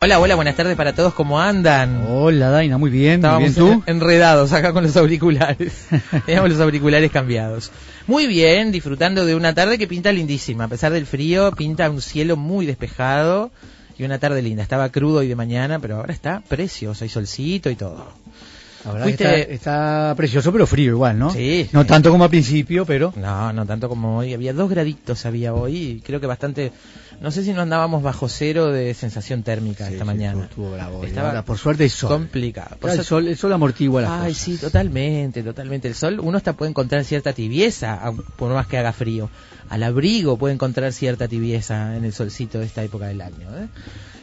Hola, hola, buenas tardes para todos, ¿cómo andan? Hola Daina, muy bien, muy Estábamos bien, ¿tú? en- enredados acá con los auriculares. Teníamos los auriculares cambiados. Muy bien, disfrutando de una tarde que pinta lindísima. A pesar del frío, pinta un cielo muy despejado y una tarde linda. Estaba crudo y de mañana, pero ahora está precioso, hay solcito y todo. La verdad que Fuiste- está, está precioso, pero frío igual, ¿no? Sí, No sí. tanto como al principio, pero... No, no tanto como hoy. Había dos graditos había hoy y creo que bastante... No sé si no andábamos bajo cero de sensación térmica Sí, esta sí, mañana. Estuvo, estuvo bravo. Estaba ahora, por suerte hay sol. complicado. Por el, sol el sol amortigua las Ay, cosas. sí, totalmente, totalmente. El sol, uno hasta puede encontrar cierta tibieza, por más que haga frío. Al abrigo puede encontrar cierta tibieza en el solcito de esta época del año. ¿eh?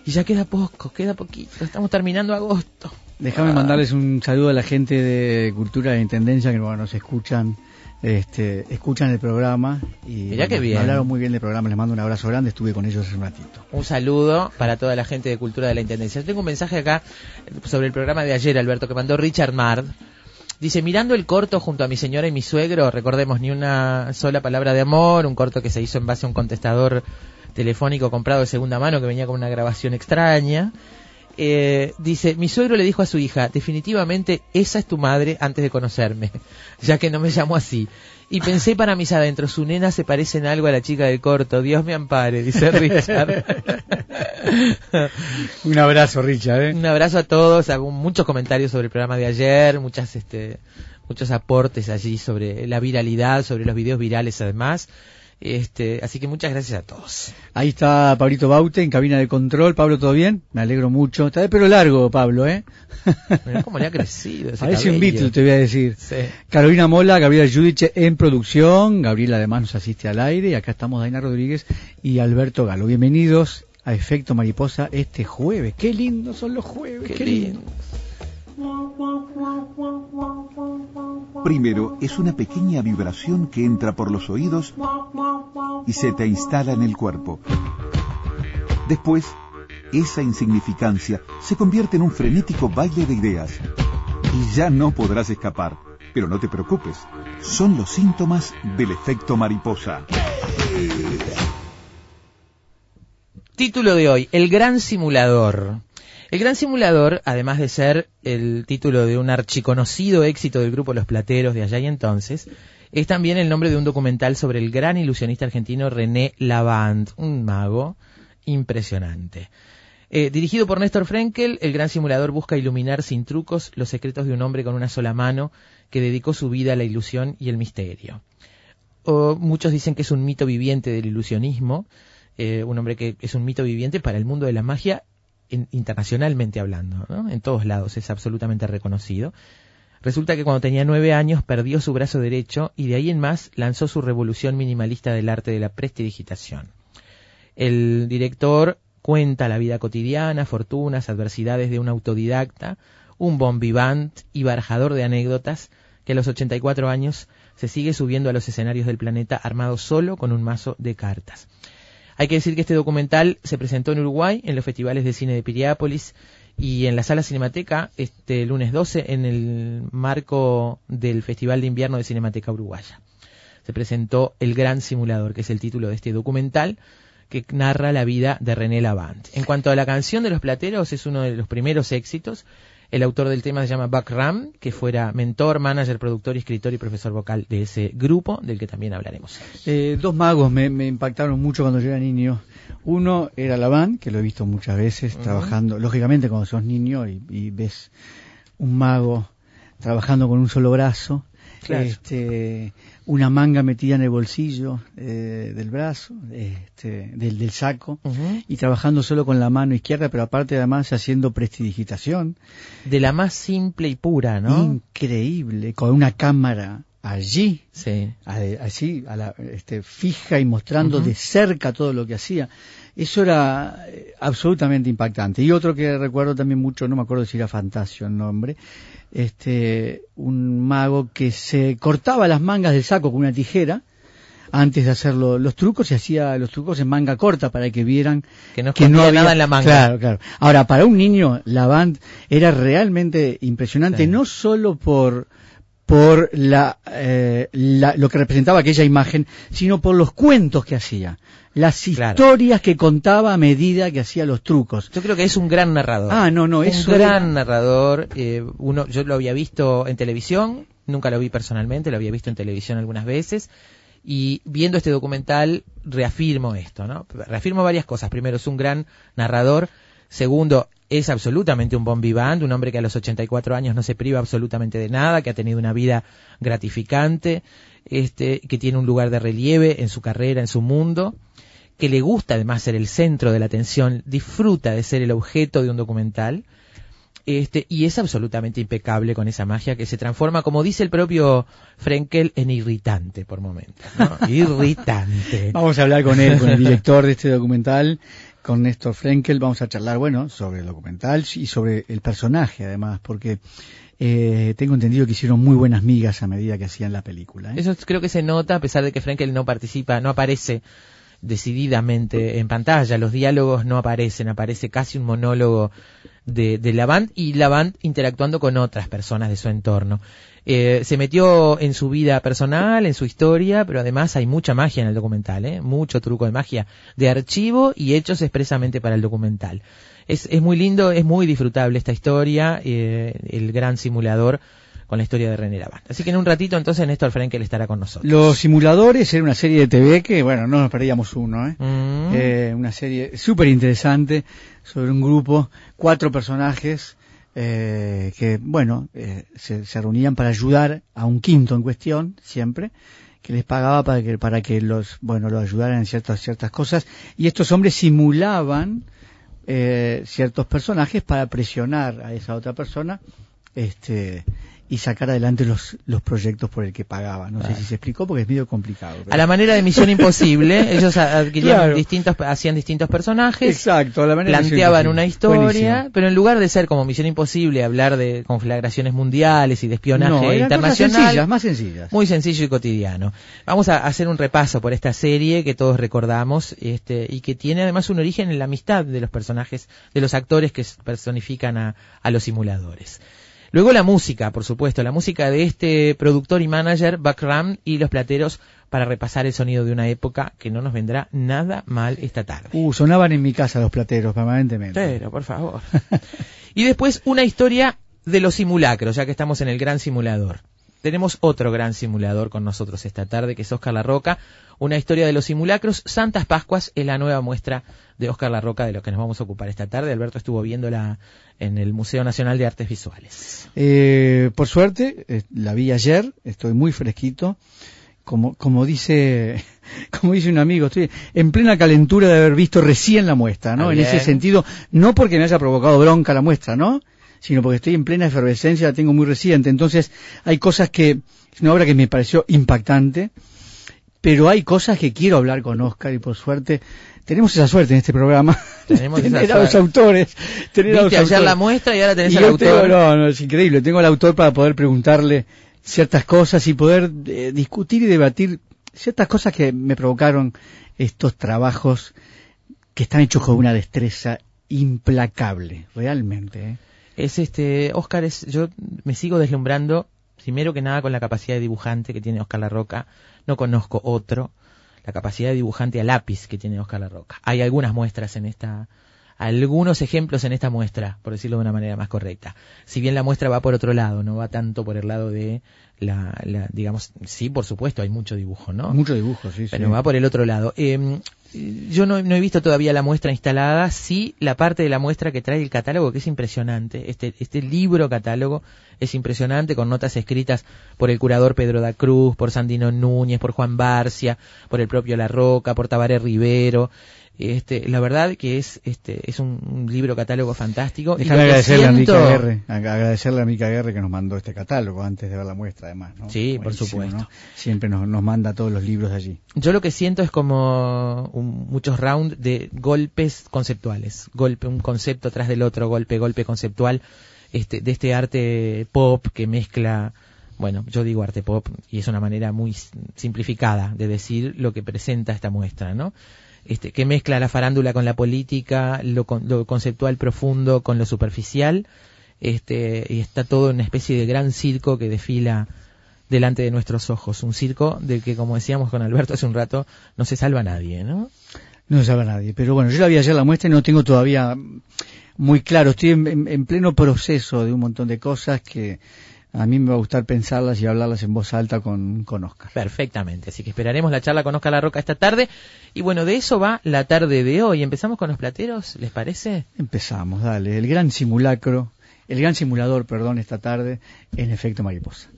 Y ya queda poco, queda poquito. Estamos terminando agosto. Déjame Ah. mandarles un saludo a la gente de Cultura de Intendencia que bueno, nos escuchan, este, escuchan el programa y Mirá bien. me hablaron muy bien del programa. Les mando un abrazo grande. Estuve con ellos hace un ratito. Un saludo para toda la gente de Cultura de la Intendencia. Yo tengo un mensaje acá sobre el programa de ayer, Alberto, que mandó Richard Mard. Dice, mirando el corto junto a mi señora y mi suegro, recordemos, ni una sola palabra de amor, un corto que se hizo en base a un contestador telefónico comprado de segunda mano que venía con una grabación extraña. Eh, dice, mi suegro le dijo a su hija, definitivamente esa es tu madre antes de conocerme, ya que no me llamo así. Y pensé para mis adentros, su nena se parece en algo a la chica del corto, Dios me ampare, dice Richard. Un abrazo, Richard. ¿eh? Un abrazo a todos, hago muchos comentarios sobre el programa de ayer, muchas este muchos aportes allí sobre la viralidad, sobre los videos virales además. Este, así que muchas gracias a todos. Ahí está Pablito Baute en cabina de control. Pablo, ¿todo bien? Me alegro mucho. Está de pelo largo, Pablo, ¿eh? Mirá cómo le ha crecido ese Parece un. Beatle, te voy a decir. Sí. Carolina Mola, Gabriela Judice en producción, Gabriel además nos asiste al aire y acá estamos Daina Rodríguez y Alberto Galo. Bienvenidos a Efecto Mariposa este jueves. Qué lindos son los jueves, Qué qué, lindo. lindo. Primero es una pequeña vibración que entra por los oídos y se te instala en el cuerpo. Después, esa insignificancia se convierte en un frenético baile de ideas. Y ya no podrás escapar. Pero no te preocupes, son los síntomas del efecto mariposa. Título de hoy, El Gran Simulador. El Gran Simulador, además de ser el título de un archiconocido éxito del grupo Los Plateros de allá y entonces, es también el nombre de un documental sobre el gran ilusionista argentino René Lavand, un mago impresionante. Eh, dirigido por Néstor Frenkel, el Gran Simulador busca iluminar sin trucos los secretos de un hombre con una sola mano que dedicó su vida a la ilusión y el misterio. O muchos dicen que es un mito viviente del ilusionismo, eh, un hombre que es un mito viviente para el mundo de la magia en- internacionalmente hablando, en todos lados es absolutamente reconocido. Resulta que cuando tenía nueve años perdió su brazo derecho y de ahí en más lanzó su revolución minimalista del arte de la prestidigitación. El director cuenta la vida cotidiana, fortunas, adversidades de un autodidacta, un bon vivant y barajador de anécdotas que a los 84 años se sigue subiendo a los escenarios del planeta armado solo con un mazo de cartas. Hay que decir que este documental se presentó en Uruguay en los festivales de cine de Piriápolis y en la sala Cinemateca este lunes 12 en el marco del Festival de Invierno de Cinemateca Uruguaya. Se presentó El Gran Simulador, que es el título de este documental que narra la vida de René Lavant. En cuanto a la canción de los plateros, es uno de los primeros éxitos. El autor del tema se llama Buck Ram, que fuera mentor, manager, productor, escritor y profesor vocal de ese grupo, del que también hablaremos. Eh, dos magos me, me impactaron mucho cuando yo era niño. Uno era Laván, que lo he visto muchas veces trabajando. Lógicamente, cuando sos niño y, y ves un mago trabajando con un solo brazo, Claro. este, una manga metida en el bolsillo eh, del brazo, este, del, del saco, y trabajando solo con la mano izquierda, pero aparte además haciendo prestidigitación. De la más simple y pura, ¿no? Increíble, con una cámara allí, Sí. a- así, a la, este, fija y mostrando de cerca todo lo que hacía. Eso era eh, absolutamente impactante. Y otro que recuerdo también mucho, no me acuerdo si era Fantasio el nombre, este, un mago que se cortaba las mangas del saco con una tijera antes de hacer lo- los trucos y hacía los trucos en manga corta para que vieran Que no escondía había nada en la manga. Claro, claro. Ahora, para un niño, la band era realmente impresionante, Sí. no solo por por la, eh, la- lo que representaba aquella imagen, sino por los cuentos que hacía, las Claro. historias que contaba a medida que hacía los trucos. Yo creo que es un gran narrador. Ah, no, no, un eso gran narrador. eh, uno, yo lo había visto en televisión, nunca lo vi personalmente, lo había visto en televisión algunas veces. Y viendo este documental reafirmo esto, ¿no? Reafirmo varias cosas. Primero, es un gran narrador. Segundo, es absolutamente un bon vivant, un hombre que a los 84 años no se priva absolutamente de nada, que ha tenido una vida gratificante, este, que tiene un lugar de relieve en su carrera, en su mundo, que le gusta además ser el centro de la atención, disfruta de ser el objeto de un documental, este, y es absolutamente impecable con esa magia que se transforma, como dice el propio Frenkel, en irritante por momentos. ¿no? irritante. Vamos a hablar con él, con el director de este documental, con Néstor Frenkel, vamos a charlar, bueno, sobre el documental y sobre el personaje además, porque eh, tengo entendido que hicieron muy buenas migas a medida que hacían la película. ¿eh? Eso creo que se nota a pesar de que Frenkel no participa, no aparece decididamente en pantalla, los diálogos no aparecen, aparece casi un monólogo de, de la band y la band interactuando con otras personas de su entorno. Eh, se metió en su vida personal, en su historia, pero además hay mucha magia en el documental, ¿eh? mucho truco de magia de archivo y hechos expresamente para el documental. Es, es muy lindo, es muy disfrutable esta historia, eh, el gran simulador con la historia de René Lavand. Así que en un ratito entonces Néstor Frenkel estará con nosotros. Los simuladores era una serie de TV que, bueno, no nos perdíamos uno, ¿eh? Mm. Eh, una serie súper interesante sobre un grupo, cuatro personajes eh, que, bueno, eh, se, se reunían para ayudar a un quinto en cuestión, siempre, que les pagaba para que, para que los, bueno, los ayudaran en ciertas, ciertas cosas, y estos hombres simulaban eh, ciertos personajes para presionar a esa otra persona, este, y sacar adelante los, los proyectos por el que pagaba. No sé si se explicó porque es medio complicado. pero- A la manera de Misión Imposible, ellos adquirían Claro. distintos, hacían distintos personajes, Exacto, a la manera planteaban una historia, Buenísimo. pero en lugar de ser como Misión Imposible, hablar de conflagraciones mundiales y de espionaje no, eran cosas internacional, sencillas, más sencillas. muy sencillo y cotidiano. Vamos a hacer un repaso por esta serie que todos recordamos este, y que tiene además un origen en la amistad de los personajes, de los actores que personifican a, a los simuladores. Luego la música, por supuesto, la música de este productor y manager, Buck Ram y los plateros para repasar el sonido de una época que no nos vendrá nada mal esta tarde. Uh, sonaban en mi casa los plateros permanentemente. Pero, por favor. y después una historia de los simulacros, ya que estamos en el gran simulador. Tenemos otro gran simulador con nosotros esta tarde, que es Oscar La Roca. Una historia de los simulacros. Santas Pascuas es la nueva muestra de Oscar La Roca de lo que nos vamos a ocupar esta tarde. Alberto estuvo viéndola en el Museo Nacional de Artes Visuales. Eh, por suerte, eh, la vi ayer, estoy muy fresquito. Como, como dice, como dice un amigo, estoy en plena calentura de haber visto recién la muestra, ¿no? Ah, En ese sentido, no porque me haya provocado bronca la muestra, ¿no? Sino porque estoy en plena efervescencia, la tengo muy reciente. Entonces, hay cosas que, es una obra que me pareció impactante, pero hay cosas que quiero hablar con Oscar y por suerte, tenemos esa suerte en este programa. Tenemos esa tener a los autores. Tener a los Viste ayer autores. la muestra y ahora tenés Y al autor. tengo- no, no, es increíble. Tengo al autor para poder preguntarle ciertas cosas y poder eh, discutir y debatir ciertas cosas que me provocaron estos trabajos que están hechos con una destreza implacable, realmente. ¿eh? Es este, Oscar es, yo me sigo deslumbrando, primero que nada con la capacidad de dibujante que tiene Oscar La Roca, no conozco otro, la capacidad de dibujante a lápiz que tiene Oscar La Roca. Hay algunas muestras en esta, algunos ejemplos en esta muestra, por decirlo de una manera más correcta. Si bien la muestra va por otro lado, no va tanto por el lado de la, la digamos, sí, por supuesto, hay mucho dibujo, ¿no? Mucho dibujo, sí, pero sí. va por el otro lado. Eh, yo no, no, he visto todavía la muestra instalada, sí la parte de la muestra que trae el catálogo, que es impresionante. Este, este libro catálogo es impresionante, con notas escritas por el curador Pedro da Cruz, por Sandino Núñez, por Juan Barcia, por el propio La Roca, por Tabaré Rivero. Este, la verdad que es este es un, libro catálogo fantástico. Déjame agradecerle, a Mica Guerre, agradecerle a Mica Guerre que nos mandó este catálogo antes de ver la muestra, además. ¿no? Sí, por supuesto. Siempre nos, nos, manda todos los libros de allí. Yo lo que siento es como muchos rounds de golpes conceptuales, golpe un concepto tras del otro, golpe, golpe conceptual, este, de este arte pop que mezcla bueno, yo digo arte pop y es una manera muy simplificada de decir lo que presenta esta muestra, ¿no? Este, que mezcla la farándula con la política, lo, lo, conceptual profundo con lo superficial, este, y está todo en una especie de gran circo que desfila delante de nuestros ojos, un circo del que, como decíamos con Alberto hace un rato, no se salva nadie, ¿no? No se salva nadie, pero bueno, yo la vi ayer la muestra y no tengo todavía muy claro, estoy en pleno proceso de un montón de cosas que a mí me va a gustar pensarlas y hablarlas en voz alta con, con Oscar. Perfectamente, así que esperaremos la charla con Oscar La Roca esta tarde. Y bueno, de eso va la tarde de hoy. ¿Empezamos con los plateros, les parece? Empezamos, dale. El gran simulacro, el gran simulador, perdón, esta tarde en efecto mariposa.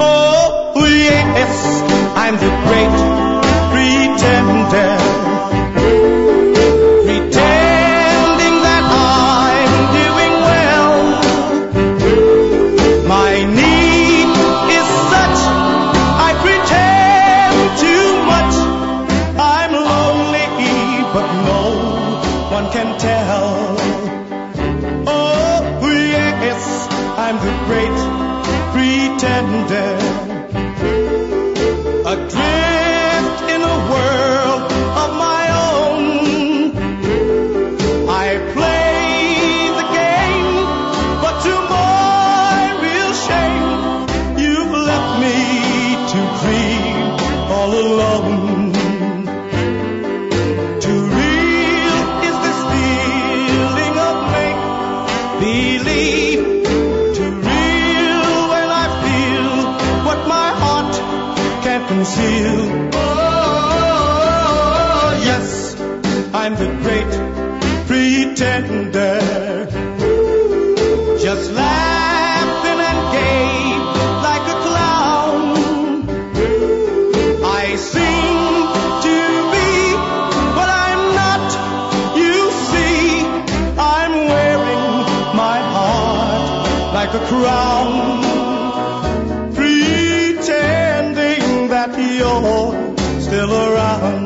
Oh, yes, I'm the great pretender. pretending that you're still around.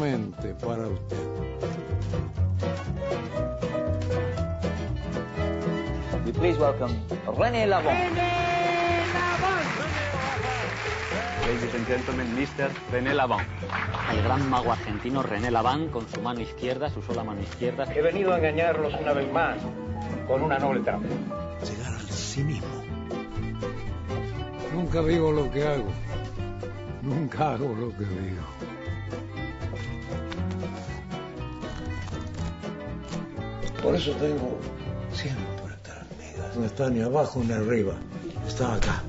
Para usted. We please welcome René Lavon. Ladies and gentlemen, Mr. René Lavon. El gran mago argentino René Laván con su mano izquierda, su sola mano izquierda. He venido a engañarlos una vez más con una noble trampa. Llegar al sí mismo. Nunca digo lo que hago. Nunca hago lo que digo. Por eso tengo siempre tres migas. No está ni abajo ni arriba, está acá.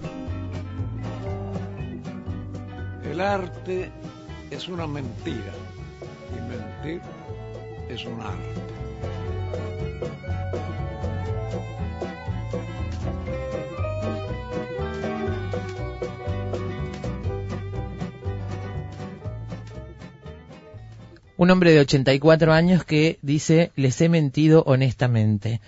El arte es una mentira y mentir es un arte. Un hombre de 84 años que dice, les he mentido honestamente,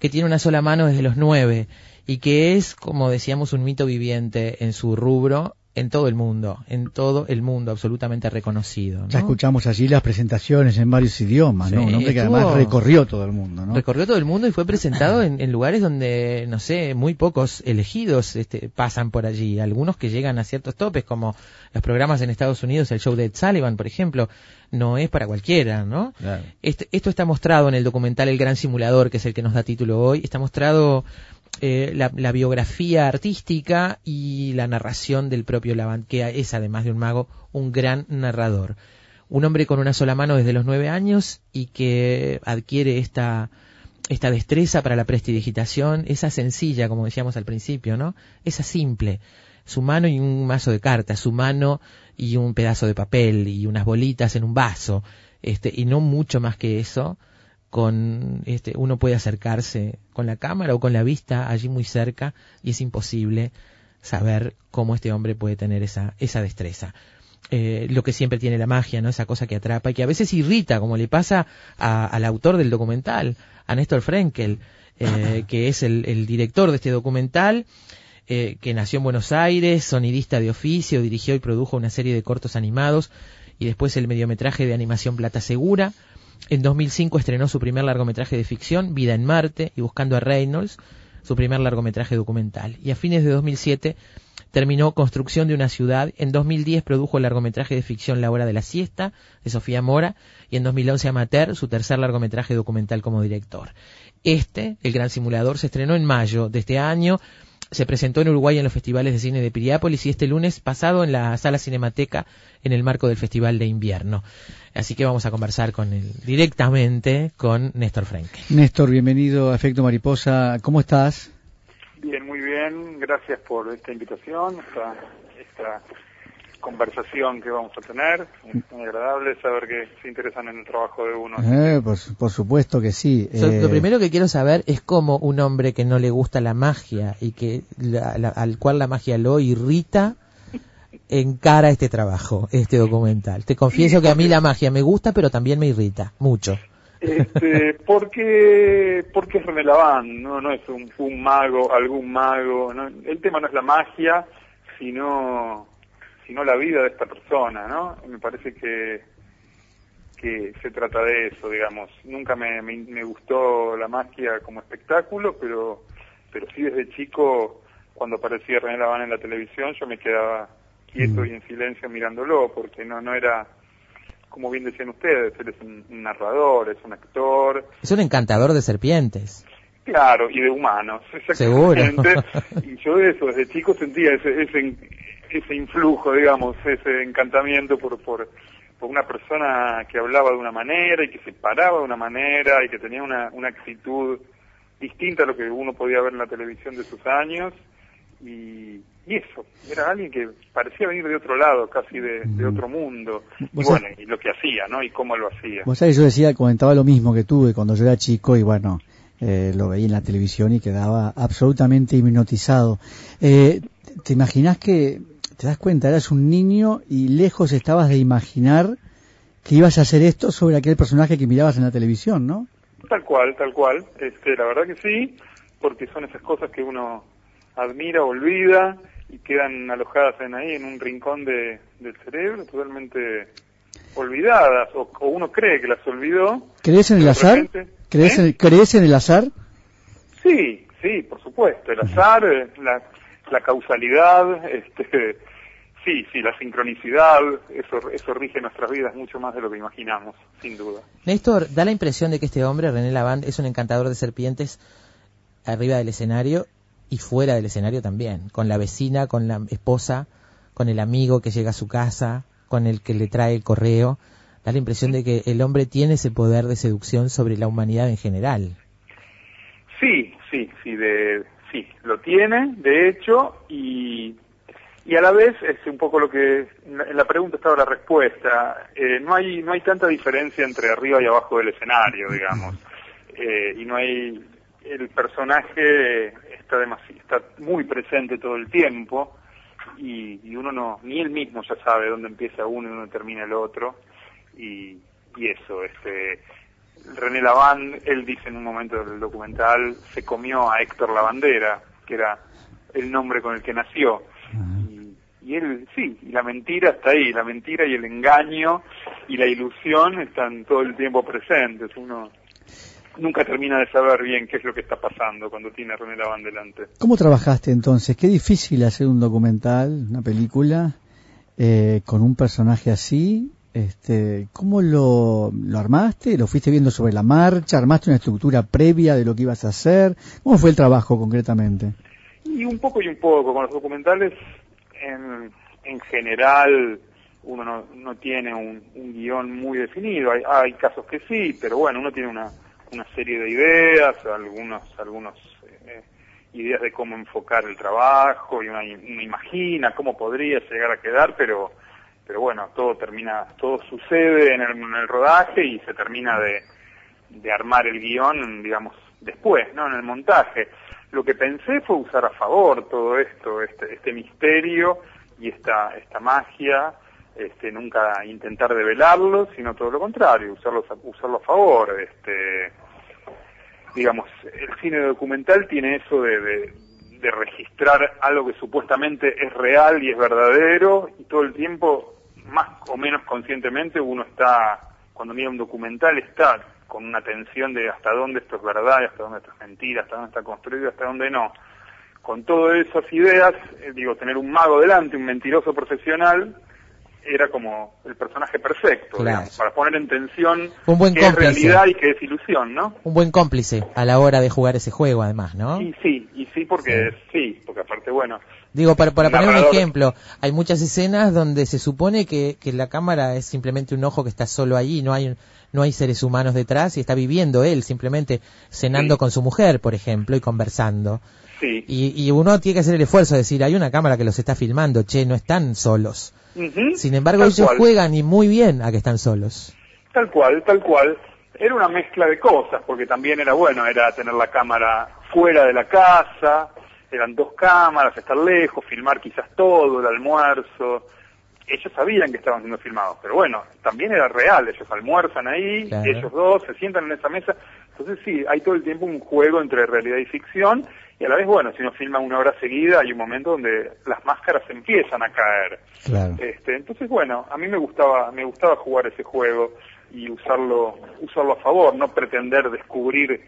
que tiene una sola mano desde los nueve y que es, como decíamos, un mito viviente en su rubro en todo el mundo, en todo el mundo, absolutamente reconocido. Ya escuchamos allí las presentaciones en varios idiomas, ¿no? Sí, Un hombre que estuvo- además recorrió todo el mundo, ¿no? Recorrió todo el mundo y fue presentado en, en lugares donde, no sé, muy pocos elegidos este, pasan por allí. Algunos que llegan a ciertos topes, como los programas en Estados Unidos, el show de Ed Sullivan, por ejemplo, no es para cualquiera, ¿no? Este- esto está mostrado en el documental El Gran Simulador, que es el que nos da título hoy. Está mostrado eh, la, la biografía artística y la narración del propio Lavant, que es, además de un mago, un gran narrador. Un hombre con una sola mano desde los nueve años y que adquiere esta, esta destreza para la prestidigitación, esa sencilla, como decíamos al principio, ¿no? Esa simple. Su mano y un mazo de cartas, su mano y un pedazo de papel y unas bolitas en un vaso, este, y no mucho más que eso, con este, uno puede acercarse con la cámara o con la vista allí muy cerca y es imposible saber cómo este hombre puede tener esa, esa destreza. Eh, lo que siempre tiene la magia, ¿no? Esa cosa que atrapa y que a veces irrita, como le pasa a- al autor del documental, a Néstor Frenkel, eh, que es el, el director de este documental, eh, que nació en Buenos Aires, sonidista de oficio, dirigió y produjo una serie de cortos animados y después el mediometraje de animación Plata Segura. En 2005 estrenó su primer largometraje de ficción, Vida en Marte, y Buscando a Reynolds, su primer largometraje documental. Y a fines de 2007 terminó Construcción de una ciudad. En 2010 produjo el largometraje de ficción La hora de la siesta, de Sofía Mora, y en 2011 Amateur, su tercer largometraje documental como director. Este, El Gran Simulador, se estrenó en mayo de este año, se presentó en Uruguay en los festivales de cine de Piriápolis y este lunes pasado en la sala Cinemateca en el marco del Festival de Invierno. Así que vamos a conversar con él directamente con Néstor Frenkel. Néstor, bienvenido a Efecto Mariposa. ¿Cómo estás? Bien, muy bien. Gracias por esta invitación, esta, esta conversación que vamos a tener. Es muy agradable saber que se interesan en el trabajo de uno. Eh, por, su- por supuesto que sí. So- Eh, Lo primero que quiero saber es cómo un hombre que no le gusta la magia y que la- la- al cual la magia lo irrita encara este trabajo, este documental. Te confieso que a mí la magia me gusta, pero también me irrita mucho. Este, porque, porque es René Laván, no, no es un, un mago, algún mago. ¿no? El tema no es la magia, sino, sino la vida de esta persona, ¿no? Me parece que, que se trata de eso, digamos. Nunca me, me, me gustó la magia como espectáculo, pero, pero sí desde chico, cuando aparecía René Laván en la televisión, yo me quedaba quieto y en silencio mirándolo, porque no, no era, como bien decían ustedes, él es un, narrador, es un actor, Es un encantador de serpientes. Claro, y de humanos, Seguro. exactamente. y yo de eso, desde chico sentía ese, ese, ese influjo, digamos, ese encantamiento por, por, por una persona que hablaba de una manera y que se paraba de una manera y que tenía una, una actitud distinta a lo que uno podía ver en la televisión de sus años. Y, y eso, era alguien que parecía venir de otro lado, casi de, de otro mundo. Y bueno, y lo que hacía, ¿no? Y cómo lo hacía. Vos sabés, yo decía, comentaba lo mismo que tuve cuando yo era chico y bueno, eh, lo veía en la televisión y quedaba absolutamente hipnotizado. Eh, ¿Te imaginás que, te das cuenta, eras un niño y lejos estabas de imaginar que ibas a hacer esto sobre aquel personaje que mirabas en la televisión, ¿no? Tal cual, tal cual. Este, la verdad que sí, porque son esas cosas que uno admira, olvida y quedan alojadas en ahí, en un rincón de, del cerebro, totalmente olvidadas, o, o uno cree que las olvidó. ¿Crees en el azar? repente- ¿Crees, ¿Eh? en, ¿Crees en el azar? Sí, sí, por supuesto. El azar, eh, la, la causalidad, este, sí, sí, la sincronicidad, eso, eso rige nuestras vidas mucho más de lo que imaginamos, sin duda. Néstor, da la impresión de que este hombre, René Lavand, es un encantador de serpientes arriba del escenario y fuera del escenario también, con la vecina, con la esposa, con el amigo que llega a su casa, con el que le trae el correo. Da la impresión de que el hombre tiene ese poder de seducción sobre la humanidad en general. Sí, sí, sí, de, sí, lo tiene, de hecho, y, y a la vez es un poco lo que en la pregunta estaba la respuesta eh, no hay no hay tanta diferencia entre arriba y abajo del escenario digamos. Eh, y no hay el personaje está demasiado, está muy presente todo el tiempo y, y, uno no ni él mismo ya sabe dónde empieza uno y dónde termina el otro y, y eso este René Lavand él dice en un momento del documental se comió a Héctor Lavandera que era el nombre con el que nació y, y él sí y la mentira está ahí la mentira y el engaño y la ilusión están todo el tiempo presentes uno nunca termina de saber bien qué es lo que está pasando cuando tiene a René Laván delante. ¿Cómo trabajaste entonces? Qué difícil hacer un documental, una película, eh, con un personaje así. Este, ¿Cómo lo, lo armaste? ¿Lo fuiste viendo sobre la marcha? ¿Armaste una estructura previa de lo que ibas a hacer? ¿Cómo fue el trabajo concretamente? Y un poco y un poco. Con los documentales, en, en general, uno no, no tiene un, un guion muy definido. Hay, hay casos que sí, pero bueno, uno tiene una, una serie de ideas, algunos, algunos eh, ideas de cómo enfocar el trabajo y una, imagina cómo podría llegar a quedar, pero, pero bueno, todo termina, todo sucede en el, en el rodaje y se termina de, armar el guion, digamos, después, ¿no? En el montaje. Lo que pensé fue usar a favor todo esto, este, este misterio y esta, esta magia, este, nunca intentar develarlo, sino todo lo contrario, usarlo, usarlo a favor. Este, digamos, el cine documental tiene eso de, de, registrar algo que supuestamente es real y es verdadero, y todo el tiempo, más o menos conscientemente, uno está, cuando mira un documental, está con una tensión de hasta dónde esto es verdad, hasta dónde esto es mentira, hasta dónde está construido, hasta dónde no. Con todas esas ideas, eh, digo, tener un mago delante, un mentiroso profesional, era como el personaje perfecto, Claro. digamos, para poner en tensión Un buen qué es realidad y qué es ilusión, ¿no? Un buen cómplice a la hora de jugar ese juego, además, ¿no? Y sí, y sí, porque sí, porque aparte, bueno, Digo, para, para poner un ejemplo, hay muchas escenas donde se supone que, que la cámara es simplemente un ojo que está solo allí, no hay, no hay seres humanos detrás y está viviendo él simplemente cenando Sí. con su mujer, por ejemplo, y conversando. Sí. Y, y uno tiene que hacer el esfuerzo de decir, hay una cámara que los está filmando, che, no están solos. Sin embargo, tal ellos cual, juegan y muy bien a que están solos. Tal cual, tal cual. Era una mezcla de cosas, porque también era bueno, era tener la cámara fuera de la casa, eran dos cámaras, estar lejos, filmar quizás todo, el almuerzo. Ellos sabían que estaban siendo filmados, pero bueno, también era real, ellos almuerzan ahí, Claro. ellos dos se sientan en esa mesa. Entonces sí, hay todo el tiempo un juego entre realidad y ficción, y a la vez, bueno, si uno filma una hora seguida, hay un momento donde las máscaras empiezan a caer. Claro. Este, entonces, bueno, a mí me gustaba, me gustaba jugar ese juego y usarlo, usarlo a favor, no pretender descubrir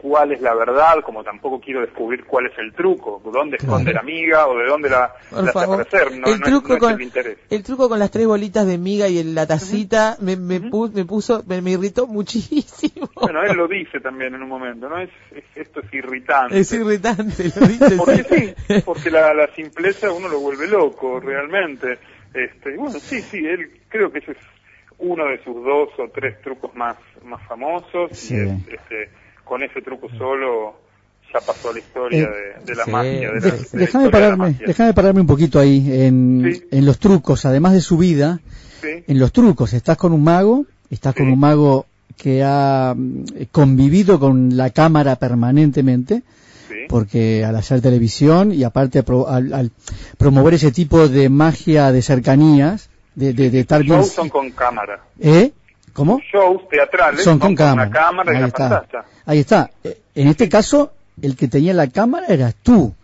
cuál es la verdad, como tampoco quiero descubrir cuál es el truco, dónde esconde la amiga o de dónde la, Por la hace aparecer. No, el, no es- truco no es con, el interés. el truco con las tres bolitas de miga y la tacita me, me, pu- me puso, me, me irritó muchísimo. Bueno, él lo dice también en un momento, ¿no? Es, es- esto es irritante. Es irritante, lo dice. Porque sí, porque la, la simpleza uno lo vuelve loco, realmente. Este, bueno, sí, sí, él creo que ese es uno de sus dos o tres trucos más, más famosos. Sí. Y es, este, con ese truco solo ya pasó a la historia Eh, de, de la sí, magia. De la, De- de déjame pararme, déjame pararme un poquito ahí en, Sí. en los trucos, además de su vida, Sí, en los trucos. Estás con un mago, estás con un mago que ha mm, convivido con la cámara permanentemente, porque al hacer televisión y aparte pro- al, al promover ese tipo de magia de cercanías, de, de, de estar bien... Son con cámara. ¿Eh? ¿Cómo? Shows teatrales Son con cámara. una cámara y Ahí una está. pantalla. Ahí está. Eh, En este caso, el que tenía la cámara eras tú.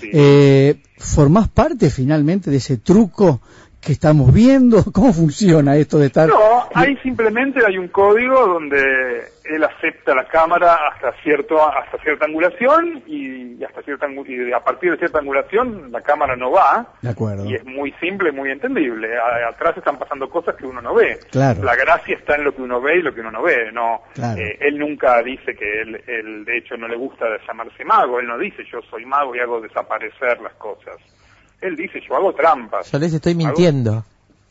Sí. Eh, ¿Formás parte finalmente de ese truco que estamos viendo? ¿Cómo funciona esto de estar...? No, ahí simplemente hay un código donde él acepta la cámara hasta cierto hasta cierta angulación y, hasta cierta y a partir de cierta angulación la cámara no va De acuerdo. y es muy simple, muy entendible. Atrás están pasando cosas que uno no ve. Claro. La gracia está en lo que uno ve y lo que uno no ve. No, Claro. eh, él nunca dice que él, él, de hecho no le gusta llamarse mago. Él no dice yo soy mago y hago desaparecer las cosas. Él dice yo hago trampas. Yo les estoy mintiendo.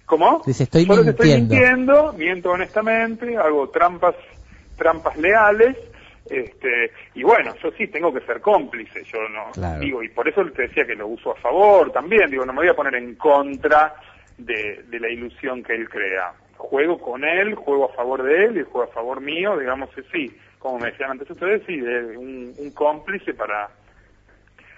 ¿Cómo? Les estoy Yo les estoy mintiendo. mintiendo, miento honestamente, hago trampas, trampas leales Este, y bueno, yo sí tengo que ser cómplice, yo no Claro. digo, y por eso te decía que lo uso a favor también, digo, no me voy a poner en contra de, de la ilusión que él crea. Juego con él, juego a favor de él y juego a favor mío, digamos que sí, como me decían antes ustedes, sí, de un, un cómplice para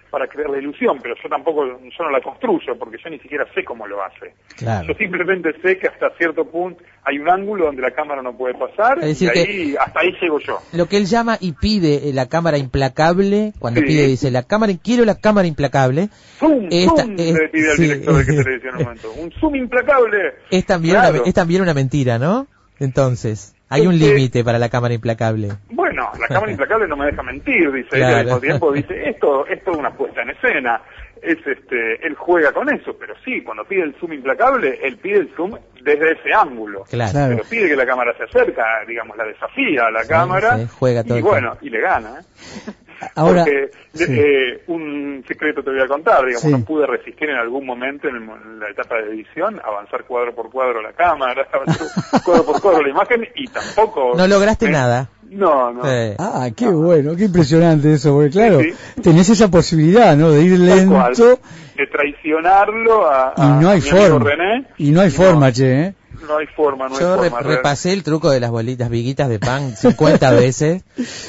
para crear la ilusión, pero yo tampoco, yo no la construyo, porque yo ni siquiera sé cómo lo hace. Claro. Yo simplemente sé que hasta cierto punto hay un ángulo donde la cámara no puede pasar, Es decir y ahí, hasta ahí llego yo. Lo que él llama y pide eh, la cámara implacable, cuando Sí. pide, dice, la cámara, quiero la cámara implacable, Zoom, Esta- zoom, es- le pide al sí. director de que televisión en un momento. Un zoom implacable. es también, Claro. una, es también una mentira, ¿no? Entonces, hay un Este- límite para la cámara implacable. Bueno, la cámara implacable no me deja mentir, dice él, Claro. al mismo tiempo dice, esto, esto es una puesta en escena. Es este, él juega con eso, pero sí, cuando pide el zoom implacable, él pide el zoom desde ese ángulo. Claro. Claro. Pero pide que la cámara se acerca, digamos, la desafía a la cámara. sí, juega todo y bueno, y le gana. ¿eh? Ahora, Porque sí. eh, un secreto te voy a contar, digamos, Sí. no pude resistir en algún momento en, el mo- en la etapa de edición, avanzar cuadro por cuadro la cámara, avanzar cuadro por cuadro la imagen y tampoco... No lograste me- nada. No, no. Sí. Ah, qué bueno, qué impresionante eso, porque claro, Sí, tenés esa posibilidad, ¿no? De ir lento De traicionarlo a, y no hay mi forma. René. Y no hay forma, che, ¿eh? No hay forma, no Yo hay re- forma. real. repasé el truco de las bolitas viguitas de pan 50 veces.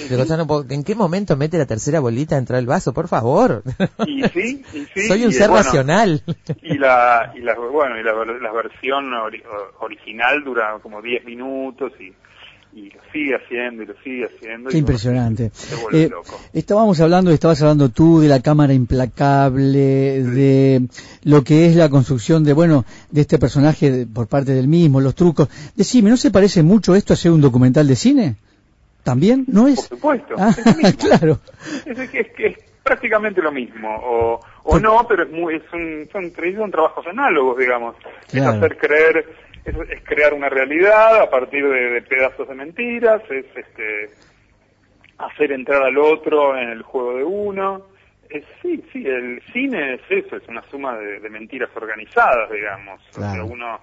Digo, no puedo- ¿En qué momento mete la tercera bolita dentro del vaso? Por favor. Y sí, y sí. Soy un y, ser bueno, racional. Y la, y la, bueno, y la, la versión ori- original dura como 10 minutos y, y lo sigue haciendo y lo sigue haciendo. Qué y impresionante. Eh, loco. estábamos hablando, estabas hablando tú de la cámara implacable, de lo que es la construcción de, bueno, de este personaje por parte del mismo, los trucos. Decime, ¿no se parece mucho esto a hacer un documental de cine? ¿También? ¿No Por es? supuesto. Ah, es claro. Es, es, es- prácticamente lo mismo, o, o Por- no, pero es muy, es un, son, son trabajos análogos, digamos. Claro. Es hacer creer, es, es crear una realidad a partir de, de pedazos de mentiras, es este hacer entrar al otro en el juego de uno. Es, sí, sí, el cine es eso, es una suma de, de mentiras organizadas, digamos. O sea, uno,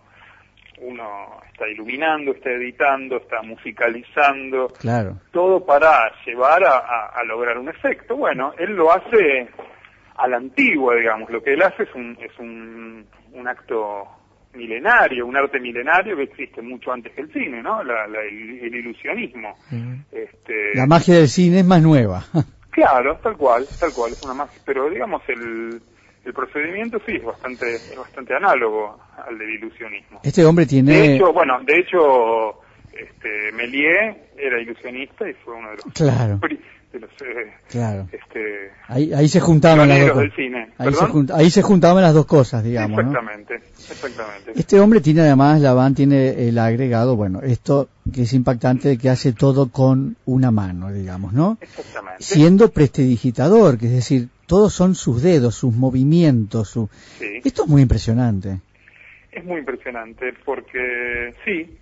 uno está iluminando, está editando, está musicalizando, Claro. todo para llevar a, a- a lograr un efecto. Bueno, él lo hace a la antigua, digamos. Lo que él hace es un, es un, un acto milenario, un arte milenario que existe mucho antes que el cine, ¿no? La- la- el, el ilusionismo. Este, La magia del cine es más nueva. Claro, tal cual, tal cual, es una magia. Pero digamos, el, el procedimiento sí es bastante, es bastante análogo al del ilusionismo. Este hombre tiene... De hecho, bueno, de hecho, este, Méliès era ilusionista y fue uno de los, Claro. Pri- de los eh, Claro. este, Ahí, ahí se juntaban las dos del cine. Ahí se, juntaban las dos cosas, digamos, ¿no? exactamente, exactamente. Este hombre tiene además, Laván tiene el agregado, bueno, esto que es impactante, que hace todo con una mano, digamos, ¿no? Exactamente. Siendo prestidigitador, que es decir, todos son sus dedos, sus movimientos, su... Sí. Esto es muy impresionante. Es muy impresionante porque, sí,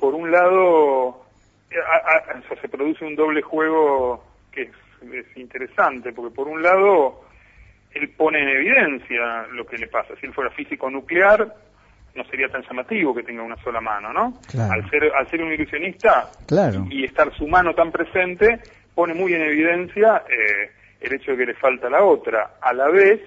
por un lado, eh, a- a- o sea, se produce un doble juego que es, es interesante, porque por un lado, él pone en evidencia lo que le pasa. Si él fuera físico nuclear, no sería tan llamativo que tenga una sola mano, ¿no? Claro. Al ser, al ser un ilusionista Claro. y estar su mano tan presente, pone muy en evidencia eh, el hecho de que le falta la otra. A la vez,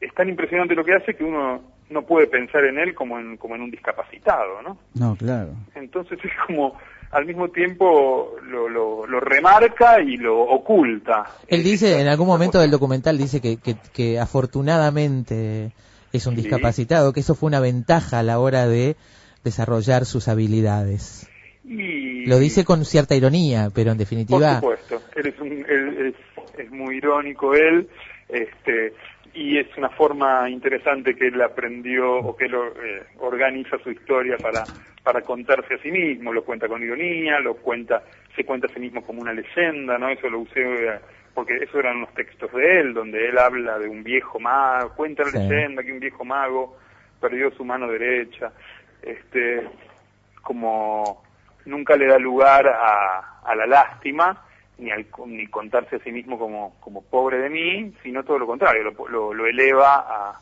es tan impresionante lo que hace que uno no puede pensar en él como en, como en un discapacitado, ¿no? No, claro. Entonces es como, al mismo tiempo, lo, lo, lo remarca y lo oculta. Él dice, en algún momento del documental, dice que, que, que afortunadamente es un Sí. discapacitado, que eso fue una ventaja a la hora de desarrollar sus habilidades. Y, Lo dice con cierta ironía, pero en Por definitiva, supuesto, él es, un, él es, es muy irónico él, este, y es una forma interesante que él aprendió o que él eh, organiza su historia para, para contarse a sí mismo, lo cuenta con ironía, lo cuenta, se cuenta a sí mismo como una leyenda, ¿no? Eso lo usé eh, porque esos eran los textos de él, donde él habla de un viejo mago, cuenta la Sí. leyenda que un viejo mago perdió su mano derecha, este, como nunca le da lugar a, a la lástima ni al ni contarse a sí mismo como, como pobre de mí, sino todo lo contrario, lo, lo, lo eleva a,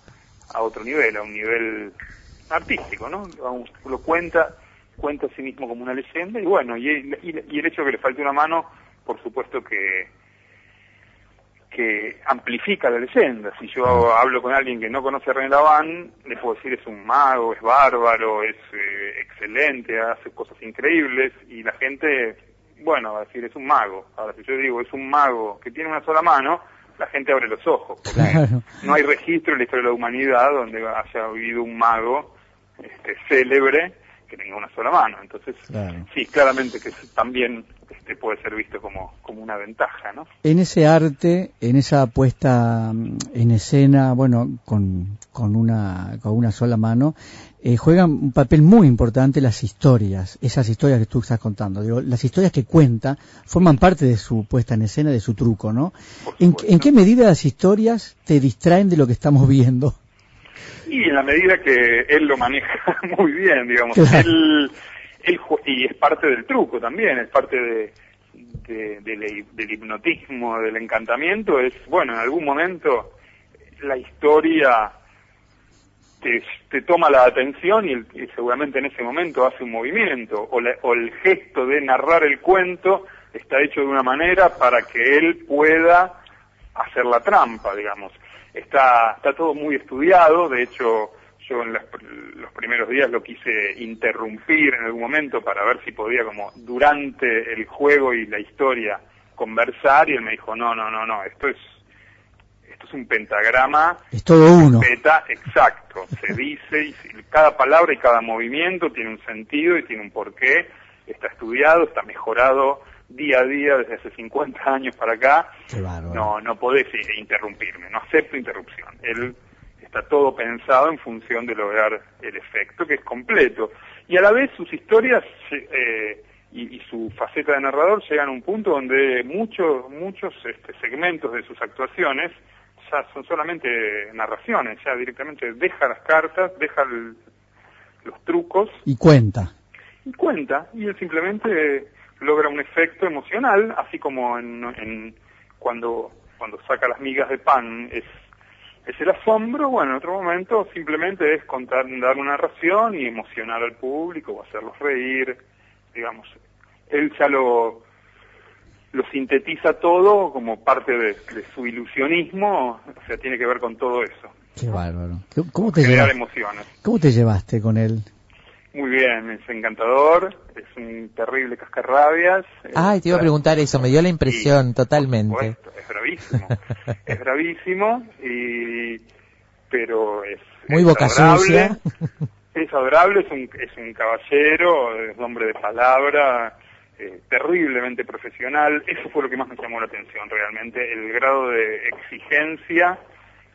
a otro nivel, a un nivel artístico, ¿no? Lo cuenta cuenta a sí mismo como una leyenda y bueno, y, y- y el hecho de que le falte una mano, por supuesto que que amplifica la leyenda. Si yo hablo con alguien que no conoce a René Laván, le puedo decir es un mago, es bárbaro, es eh, excelente, hace cosas increíbles y la gente, bueno, va a decir es un mago. Ahora, si yo digo es un mago que tiene una sola mano, la gente abre los ojos. Claro. No hay registro en la historia de la humanidad donde haya habido un mago este, célebre que tenga una sola mano. Entonces, Claro. sí, claramente que también este, puede ser visto como, como una ventaja, ¿no? En ese arte, en esa puesta mm, en escena, bueno, con, con, una, con una sola mano, eh, juegan un papel muy importante las historias, esas historias que tú estás contando. Digo, las historias que cuenta forman parte de su puesta en escena, de su truco, ¿no? ¿En, en qué medida las historias te distraen de lo que estamos viendo? Y en la medida que él lo maneja muy bien, digamos, él, él y es parte del truco también, es parte de, de- del- del hipnotismo, del encantamiento, es, bueno, en algún momento la historia te, te toma la atención y, el- y seguramente en ese momento hace un movimiento, o, la- o el gesto de narrar el cuento está hecho de una manera para que él pueda hacer la trampa, digamos. Está, está todo muy estudiado, de hecho yo en las- los primeros días lo quise interrumpir en algún momento para ver si podía como durante el juego y la historia conversar y él me dijo, no, no, no, no, esto es, esto es un pentagrama Es todo uno. Beta, exacto. Se dice y cada palabra y cada movimiento tiene un sentido y tiene un porqué. Está estudiado, está mejorado día a día desde hace 50 años para acá. No, no podés i- interrumpirme, no acepto interrupción. Él está todo pensado en función de lograr el efecto que es completo. Y a la vez sus historias eh, y, y su faceta de narrador llegan a un punto donde muchos muchos este, segmentos de sus actuaciones ya son solamente narraciones, ya directamente deja las cartas, deja el- los trucos Y cuenta. y cuenta y él simplemente logra un efecto emocional así como en, en cuando cuando saca las migas de pan es es el asombro bueno en otro momento simplemente es contar dar una narración y emocionar al público o hacerlos reír digamos él ya lo lo sintetiza todo como parte de, de su ilusionismo o sea tiene que ver con todo eso Qué bárbaro. ¿Cómo te, llevaste, emociones ¿Cómo te llevaste con él? Muy bien, es encantador, es un terrible cascarrabias. Ay, te iba a preguntar eso, me dio la impresión totalmente. supuesto, es bravísimo, es bravísimo, y, pero es, Muy es boca adorable, sucia. es adorable, es un, es un caballero, es un hombre de palabra, eh, terriblemente profesional, eso fue lo que más me llamó la atención realmente, el grado de exigencia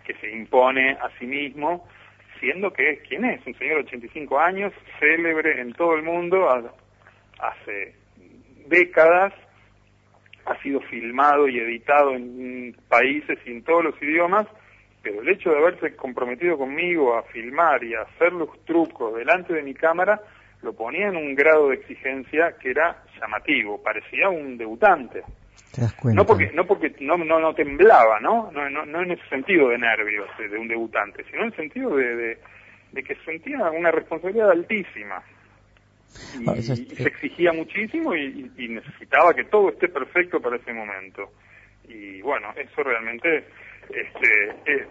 que se impone a sí mismo, siendo que, ¿quién es? Un señor de 85 años, célebre en todo el mundo, ha- hace décadas, ha sido filmado y editado en países y en todos los idiomas, pero el hecho de haberse comprometido conmigo a filmar y a hacer los trucos delante de mi cámara, lo ponía en un grado de exigencia que era llamativo, parecía un debutante. ¿Te das cuenta? No porque no porque no no, no temblaba, ¿no? No, ¿no? no en ese sentido de nervios de, un debutante, sino en el sentido de, de, de que sentía una responsabilidad altísima. Y, Ah, eso es- y se exigía muchísimo y, y- necesitaba que todo esté perfecto para ese momento. Y bueno, eso realmente este, es-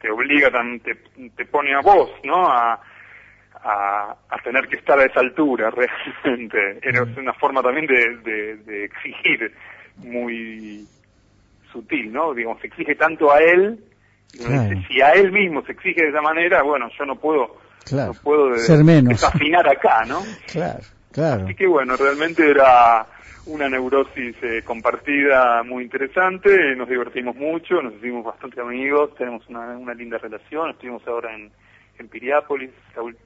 te, obliga, te, te pone a vos, ¿no? A, a, a tener que estar a esa altura realmente. Era una forma también de, de, de exigir muy sutil, ¿no? Digamos, se exige tanto a él, Claro. si a él mismo se exige de esa manera, bueno, yo no puedo, Claro. no puedo Ser menos. desafinar acá, ¿no? Claro, claro. Así que bueno, realmente era una neurosis eh, compartida muy interesante, nos divertimos mucho, nos hicimos bastante amigos, tenemos una, una linda relación, estuvimos ahora en, en Piriápolis,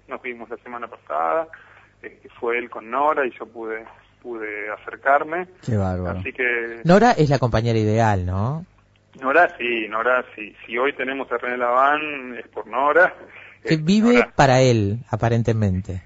nos vimos la semana pasada, eh, que fue él con Nora y yo pude pude acercarme, Qué bárbaro. así que Nora es la compañera ideal, ¿no? Nora sí, Nora sí, si hoy tenemos a René Laván es por Nora. Que vive Nora- para él, aparentemente.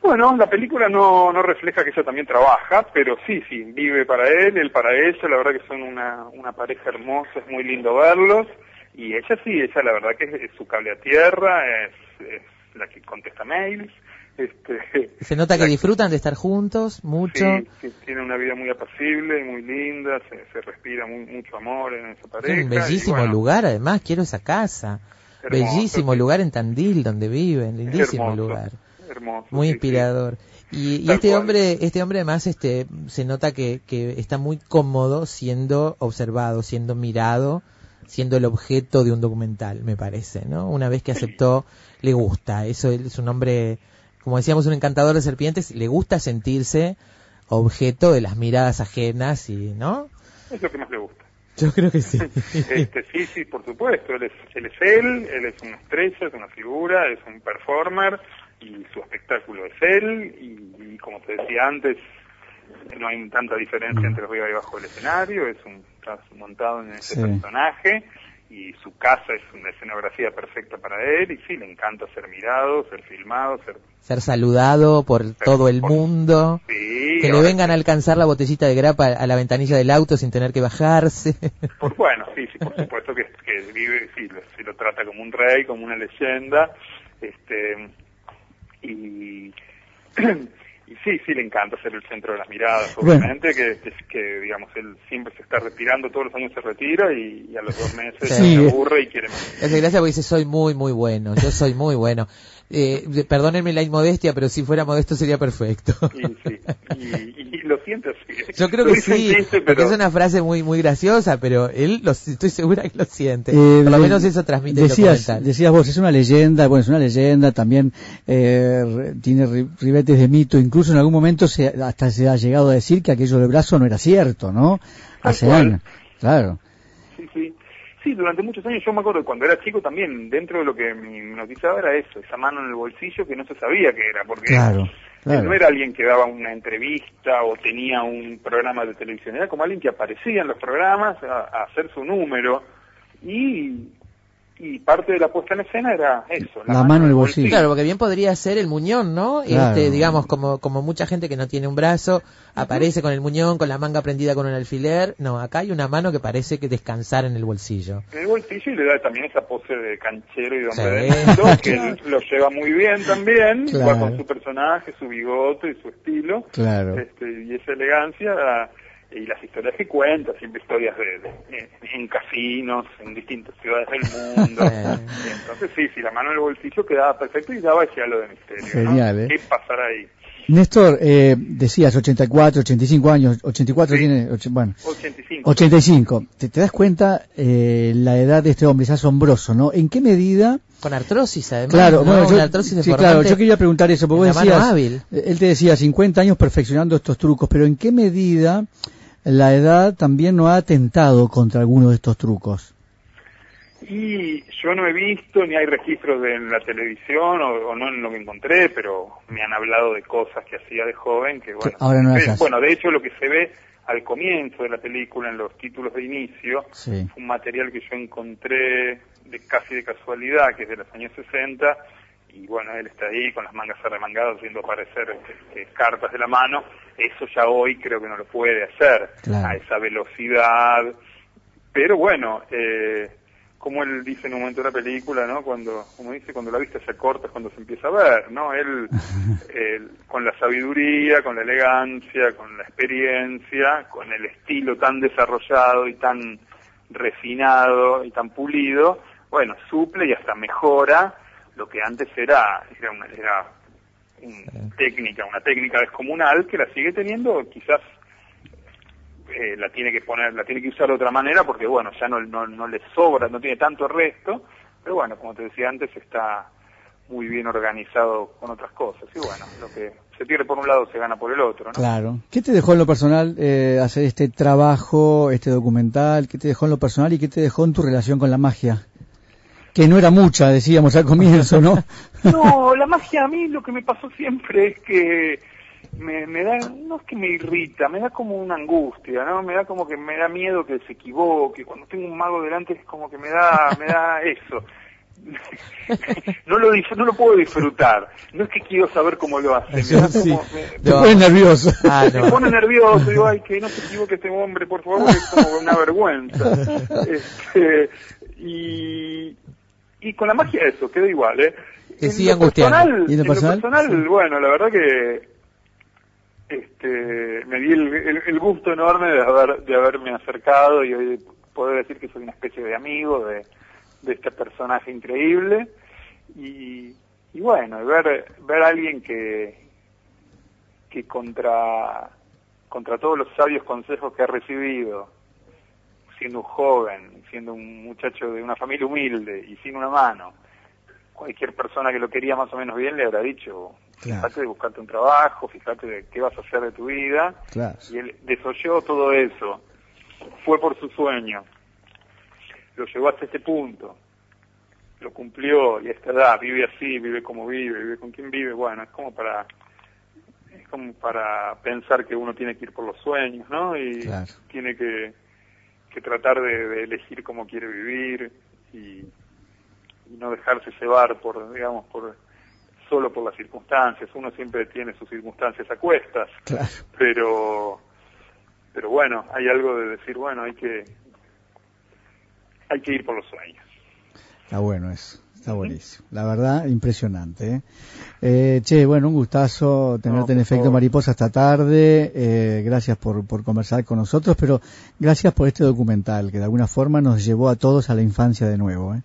Bueno, la película no, no refleja que ella también trabaja, pero sí, sí, vive para él, él para ella, la verdad que son una, una pareja hermosa, es muy lindo verlos, y ella sí, ella la verdad que es, es su cable a tierra, es, es la que contesta mails, Este, Se nota que disfrutan de estar juntos mucho. Sí, tienen una vida muy apacible, muy linda, se, se respira muy, mucho amor en esa Es pareja. un bellísimo bueno, lugar, además, quiero esa casa. Hermoso, bellísimo sí. lugar en Tandil, donde viven, lindísimo hermoso, lugar. Hermoso. Muy sí, inspirador. Y, y este cual. hombre, este hombre además, este, se nota que, que está muy cómodo siendo observado, siendo mirado, siendo el objeto de un documental, me parece, ¿no? Una vez que aceptó, le gusta. Eso es un hombre, como decíamos, un encantador de serpientes, le gusta sentirse objeto de las miradas ajenas y, ¿no? Es lo que más le gusta. Yo creo que sí. Este, sí, sí, por supuesto. Él es, él es él, él es una estrella, es una figura, es un performer y su espectáculo es él. Y, y como te decía antes, no hay tanta diferencia entre arriba y abajo del escenario. Es un está montado en ese Sí. personaje y su casa es una escenografía perfecta para él. Y sí, le encanta ser mirado, ser filmado, ser Ser saludado por todo el mundo. Sí, Que le vengan a alcanzar la botellita de grapa a la ventanilla del auto sin tener que bajarse. Por, bueno, sí, sí, por supuesto que, que vive, sí, lo, sí lo trata como un rey, como una leyenda, este, y, y sí, sí le encanta ser el centro de las miradas, Bueno. obviamente, que, que, que, digamos, él siempre se está retirando, todos los años se retira y, y a los dos meses Sí. se aburre y quiere más. Es gracia porque dice, soy muy, muy bueno, yo soy muy bueno. Eh, perdónenme la inmodestia, pero si fuera modesto sería perfecto. Y, sí, y, y lo siente así. Yo creo Lo que sí, chiste, porque pero- es una frase muy muy graciosa, pero él lo, estoy segura que lo siente. Eh, Por lo menos eso transmite el decías, documental. decías vos, es una leyenda, bueno, es una leyenda, también eh, tiene ri- ribetes de mito, incluso en algún momento se, hasta se ha llegado a decir que aquello del brazo no era cierto, ¿no? Hace años, claro. Sí, durante muchos años yo me acuerdo cuando era chico también, dentro de lo que me hipnotizaba era eso, esa mano en el bolsillo que no se sabía que era, porque Claro, claro. no era alguien que daba una entrevista o tenía un programa de televisión, era como alguien que aparecía en los programas a, a hacer su número y parte de la puesta en escena era eso, La mano en el bolsillo. Claro, porque bien podría ser el muñón, ¿no? Claro. Este, digamos, como, como mucha gente que no tiene un brazo, aparece con el muñón, con la manga prendida con un alfiler. No, acá hay una mano que parece que descansar en el bolsillo. en el bolsillo y le da también esa pose de canchero y de hombre Sí. de mundo, que lo lleva muy bien también, Claro. con su personaje, su bigote y su estilo. Claro. este, y esa elegancia y las historias que cuenta, siempre historias de, de- en, en casinos, en distintas ciudades del mundo. Y entonces sí, sí, la mano en el bolsillo quedaba perfecto y daba ese halo de misterio. ¿no? Genial, ¿eh? ¿Qué pasará ahí? Néstor, eh, decías 84, 85 años, 84 Sí. tiene, och- bueno, 85. 85. ¿Te, te das cuenta eh, la edad de este hombre? Es asombroso, ¿no? ¿En qué medida? Con artrosis, además. Claro, ¿no? bueno, yo, Una artrosis sí, claro, yo quería preguntar eso, porque vos decías, hábil. él te decía 50 años perfeccionando estos trucos, pero ¿en qué medida la edad también no ha atentado contra alguno de estos trucos? Y yo no he visto ni hay registros de, en la televisión o, o no en lo que encontré, pero me han hablado de cosas que hacía de joven que bueno, ahora no eh, hagas. bueno, de hecho lo que se ve al comienzo de la película en los títulos de inicio Sí. fue un material que yo encontré de casi de casualidad, que es de los años 60 y bueno, él está ahí con las mangas arremangadas haciendo aparecer este, cartas de la mano, eso ya hoy creo que no lo puede hacer Claro. a esa velocidad, pero bueno, eh, como él dice en un momento de la película, ¿no? Cuando, como dice, cuando la vista se corta es cuando se empieza a ver, ¿no? Él, él, con la sabiduría, con la elegancia, con la experiencia, con el estilo tan desarrollado y tan refinado y tan pulido, bueno, suple y hasta mejora lo que antes era, era una, era un- técnica, una técnica descomunal que la sigue teniendo quizás eh, la tiene que poner, la tiene que usar de otra manera porque bueno, ya no, no, no le sobra, no tiene tanto resto, pero bueno, como te decía antes, está muy bien organizado con otras cosas. Y bueno, lo que se pierde por un lado se gana por el otro, ¿no? Claro. ¿Qué te dejó en lo personal eh, hacer este trabajo, este documental? ¿Qué te dejó en lo personal y qué te dejó en tu relación con la magia? Que no era mucha, decíamos al comienzo, ¿no? No, la magia a mí lo que me pasó siempre es que me, me da, no es que me irrita, me da como una angustia, ¿no? Me da como que me da miedo que se equivoque. Cuando tengo un mago delante es como que me da, me da eso. no lo no lo puedo disfrutar. No es que quiero saber cómo lo hace. Me da Sí. como, me- Te pones nervioso. Ah, me no. pone nervioso, digo, ay, que no se equivoque este hombre, por favor, es como una vergüenza. Este, y, y con la magia eso, queda igual, ¿eh? En lo angustiando. personal- ¿Y en lo en lo personal? bueno, la verdad que este, me di el, el- el gusto enorme de haber de haberme acercado y hoy poder decir que soy una especie de amigo de, de este personaje increíble y, y bueno, ver ver a alguien que que contra contra todos los sabios consejos que ha recibido siendo un joven, siendo un muchacho de una familia humilde y sin una mano, cualquier persona que lo quería más o menos bien le habrá dicho, Claro. fíjate de buscarte un trabajo, fíjate de qué vas a hacer de tu vida, Claro. y él desoyó todo eso, fue por su sueño, lo llevó hasta este punto, lo cumplió y a esta edad vive así, vive como vive, vive con quien vive, bueno, es como para es como para pensar que uno tiene que ir por los sueños, ¿no? Y Claro. tiene que, que tratar de, de elegir cómo quiere vivir y, y no dejarse llevar por, digamos, por solo por las circunstancias. Uno siempre tiene sus circunstancias a cuestas, Claro. pero pero bueno, hay algo de decir, bueno, hay que hay que ir por los sueños. Está bueno eso. Está buenísimo. La verdad, impresionante. ¿eh? Eh, che, bueno, un gustazo tenerte en efecto favor. mariposa esta tarde. Eh, gracias por, por conversar con nosotros, pero gracias por este documental que de alguna forma nos llevó a todos a la infancia de nuevo. ¿eh?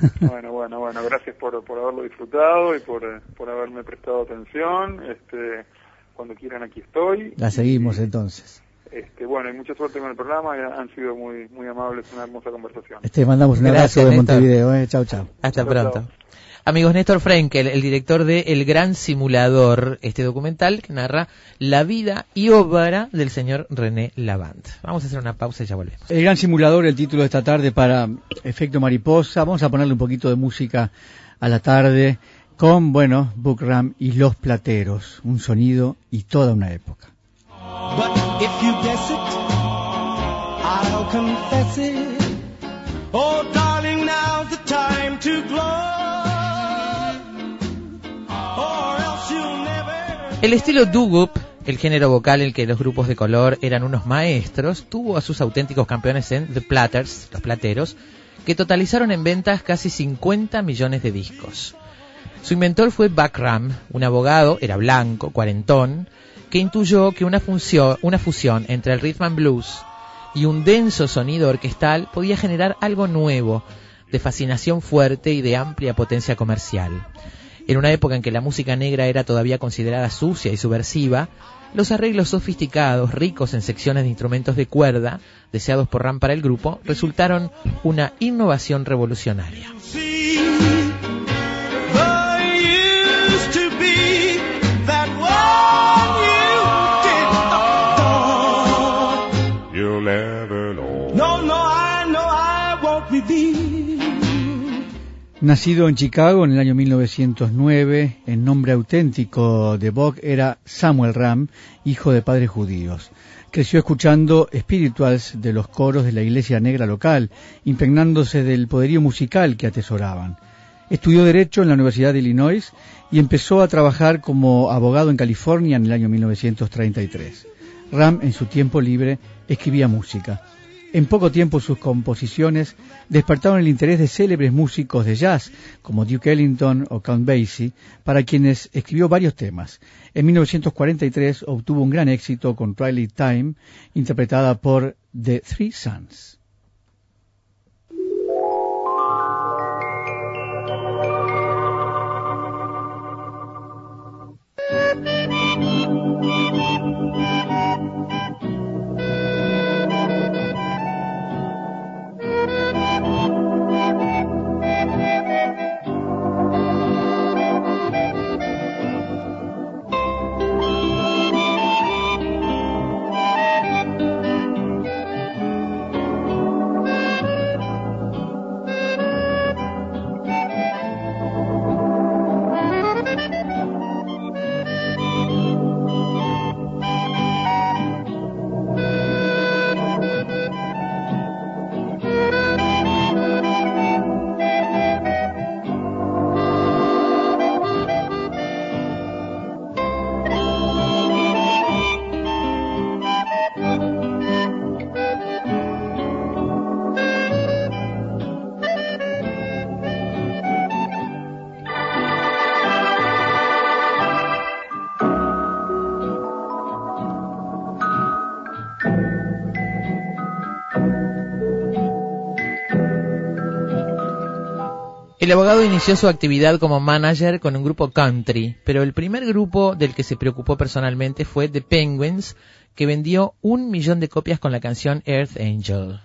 Bueno, bueno, bueno, gracias por, por haberlo disfrutado y por, por haberme prestado atención. Este, cuando quieran aquí estoy. La seguimos entonces. Este, bueno, y mucha suerte con el programa, y han sido muy muy amables, una hermosa conversación. Te mandamos un Gracias, abrazo de Néstor. Montevideo. ¿eh? Chau, chau. Hasta Chao, pronto. chao. Amigos, Néstor Frenkel, el director de El Gran Simulador, este documental que narra la vida y obra del señor René Lavant. Vamos a hacer una pausa y ya volvemos. El gran simulador, el título de esta tarde para Efecto Mariposa. Vamos a ponerle un poquito de música a la tarde con, bueno, Bookram y Los Plateros. Un sonido y toda una época. But if you guess it, I'll confess it. Oh, darling, now's the time to. Or else you'll never. El estilo doo-wop, el género vocal en el que los grupos de color eran unos maestros, tuvo a sus auténticos campeones en The Platters, los plateros, que totalizaron en ventas casi 50 millones de discos. Su inventor fue Buck Ram, un abogado, era blanco, cuarentón, que intuyó que una, función, una fusión entre el rhythm and blues y un denso sonido orquestal podía generar algo nuevo, de fascinación fuerte y de amplia potencia comercial. En una época en que la música negra era todavía considerada sucia y subversiva, los arreglos sofisticados, ricos en secciones de instrumentos de cuerda, deseados por Ram para el grupo, resultaron una innovación revolucionaria. Nacido en Chicago en el año 1909, el nombre auténtico de Bock era Samuel Ram, hijo de padres judíos. Creció escuchando spirituals de los coros de la iglesia negra local, impregnándose del poderío musical que atesoraban. Estudió Derecho en la Universidad de Illinois y empezó a trabajar como abogado en California en el año 1933. Ram, en su tiempo libre, escribía música. En poco tiempo sus composiciones despertaron el interés de célebres músicos de jazz como Duke Ellington o Count Basie, para quienes escribió varios temas. En 1943 obtuvo un gran éxito con Twilight Time, interpretada por The Three Sons. El abogado inició su actividad como manager con un grupo country, pero el primer grupo del que se preocupó personalmente fue The Penguins, que vendió un millón de copias con la canción Earth Angel.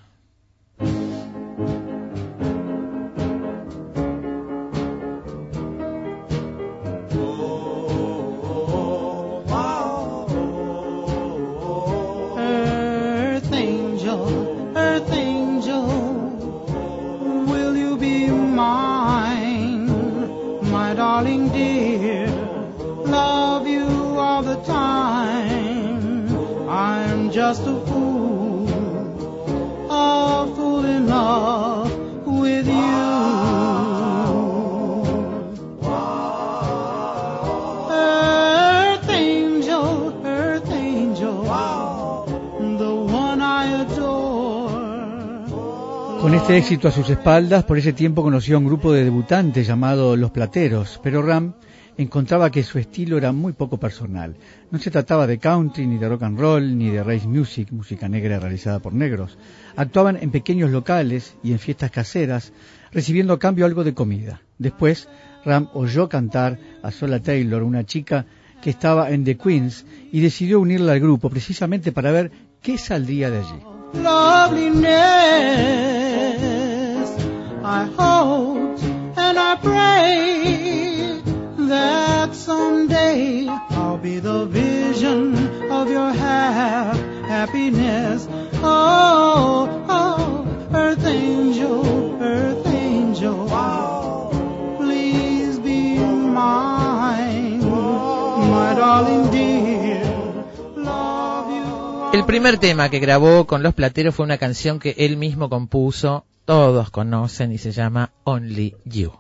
Con este éxito a sus espaldas, por ese tiempo conoció a un grupo de debutantes llamado Los Plateros, pero Ram encontraba que su estilo era muy poco personal. No se trataba de country, ni de rock and roll, ni de race music, música negra realizada por negros. Actuaban en pequeños locales y en fiestas caseras, recibiendo a cambio algo de comida. Después, Ram oyó cantar a Sola Taylor, una chica que estaba en The Queens, y decidió unirla al grupo precisamente para ver qué saldría de allí. That someday I'll be the vision of your ha- happiness. El primer tema que grabó con Los Plateros fue una canción que él mismo compuso, todos conocen y se llama Only You.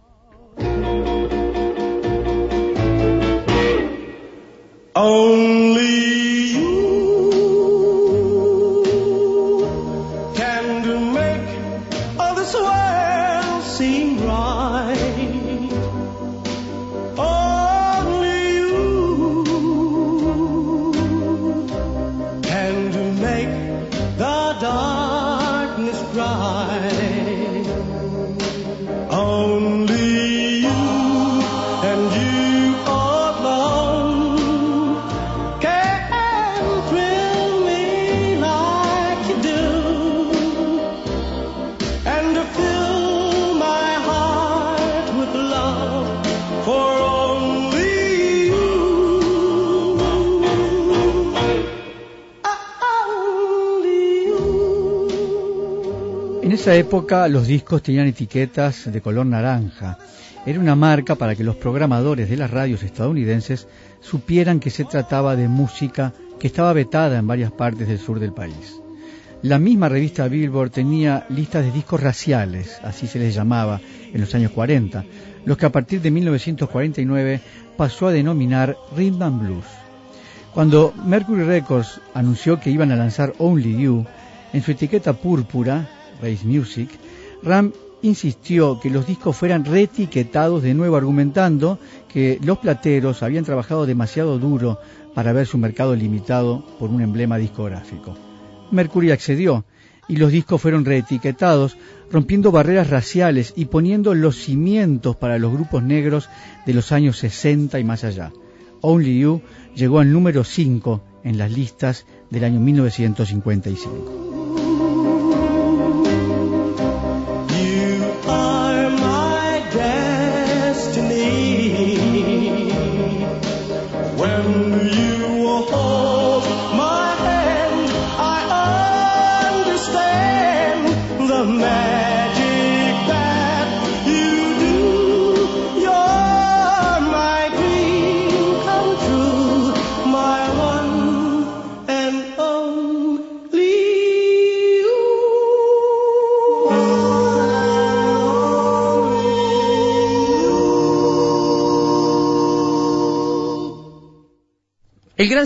Only esa época los discos tenían etiquetas de color naranja. Era una marca para que los programadores de las radios estadounidenses supieran que se trataba de música que estaba vetada en varias partes del sur del país. La misma revista Billboard tenía listas de discos raciales, así se les llamaba en los años 40, los que a partir de 1949 pasó a denominar Rhythm and Blues. Cuando Mercury Records anunció que iban a lanzar Only You, en su etiqueta púrpura, Race Music, Ram insistió que los discos fueran reetiquetados de nuevo, argumentando que los plateros habían trabajado demasiado duro para ver su mercado limitado por un emblema discográfico. Mercury accedió y los discos fueron reetiquetados, rompiendo barreras raciales y poniendo los cimientos para los grupos negros de los años 60 y más allá. Only You llegó al número 5 en las listas del año 1955.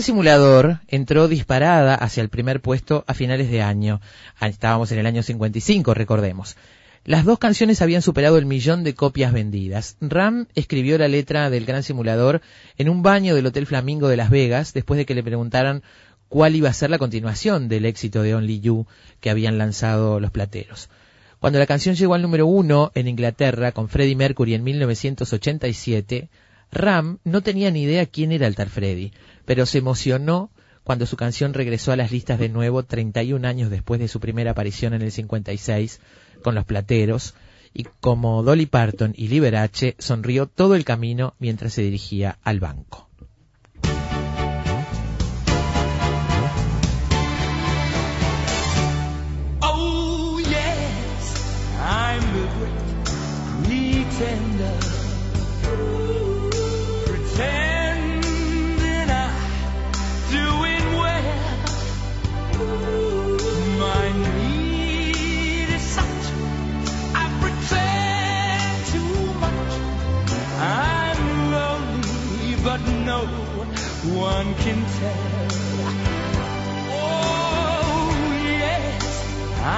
Simulador entró disparada hacia el primer puesto a finales de año. Ah, Estábamos en el año 55, recordemos. Las dos canciones habían superado el millón de copias vendidas. Ram escribió la letra del Gran Simulador en un baño del Hotel Flamingo de Las Vegas después de que le preguntaran cuál iba a ser la continuación del éxito de Only You que habían lanzado los plateros. Cuando la canción llegó al número uno en Inglaterra con Freddie Mercury en 1987, Ram no tenía ni idea quién era el tal Freddie, pero se emocionó cuando su canción regresó a las listas de nuevo 31 años después de su primera aparición en el 56 con Los Plateros, y como Dolly Parton y Liberace sonrió todo el camino mientras se dirigía al banco.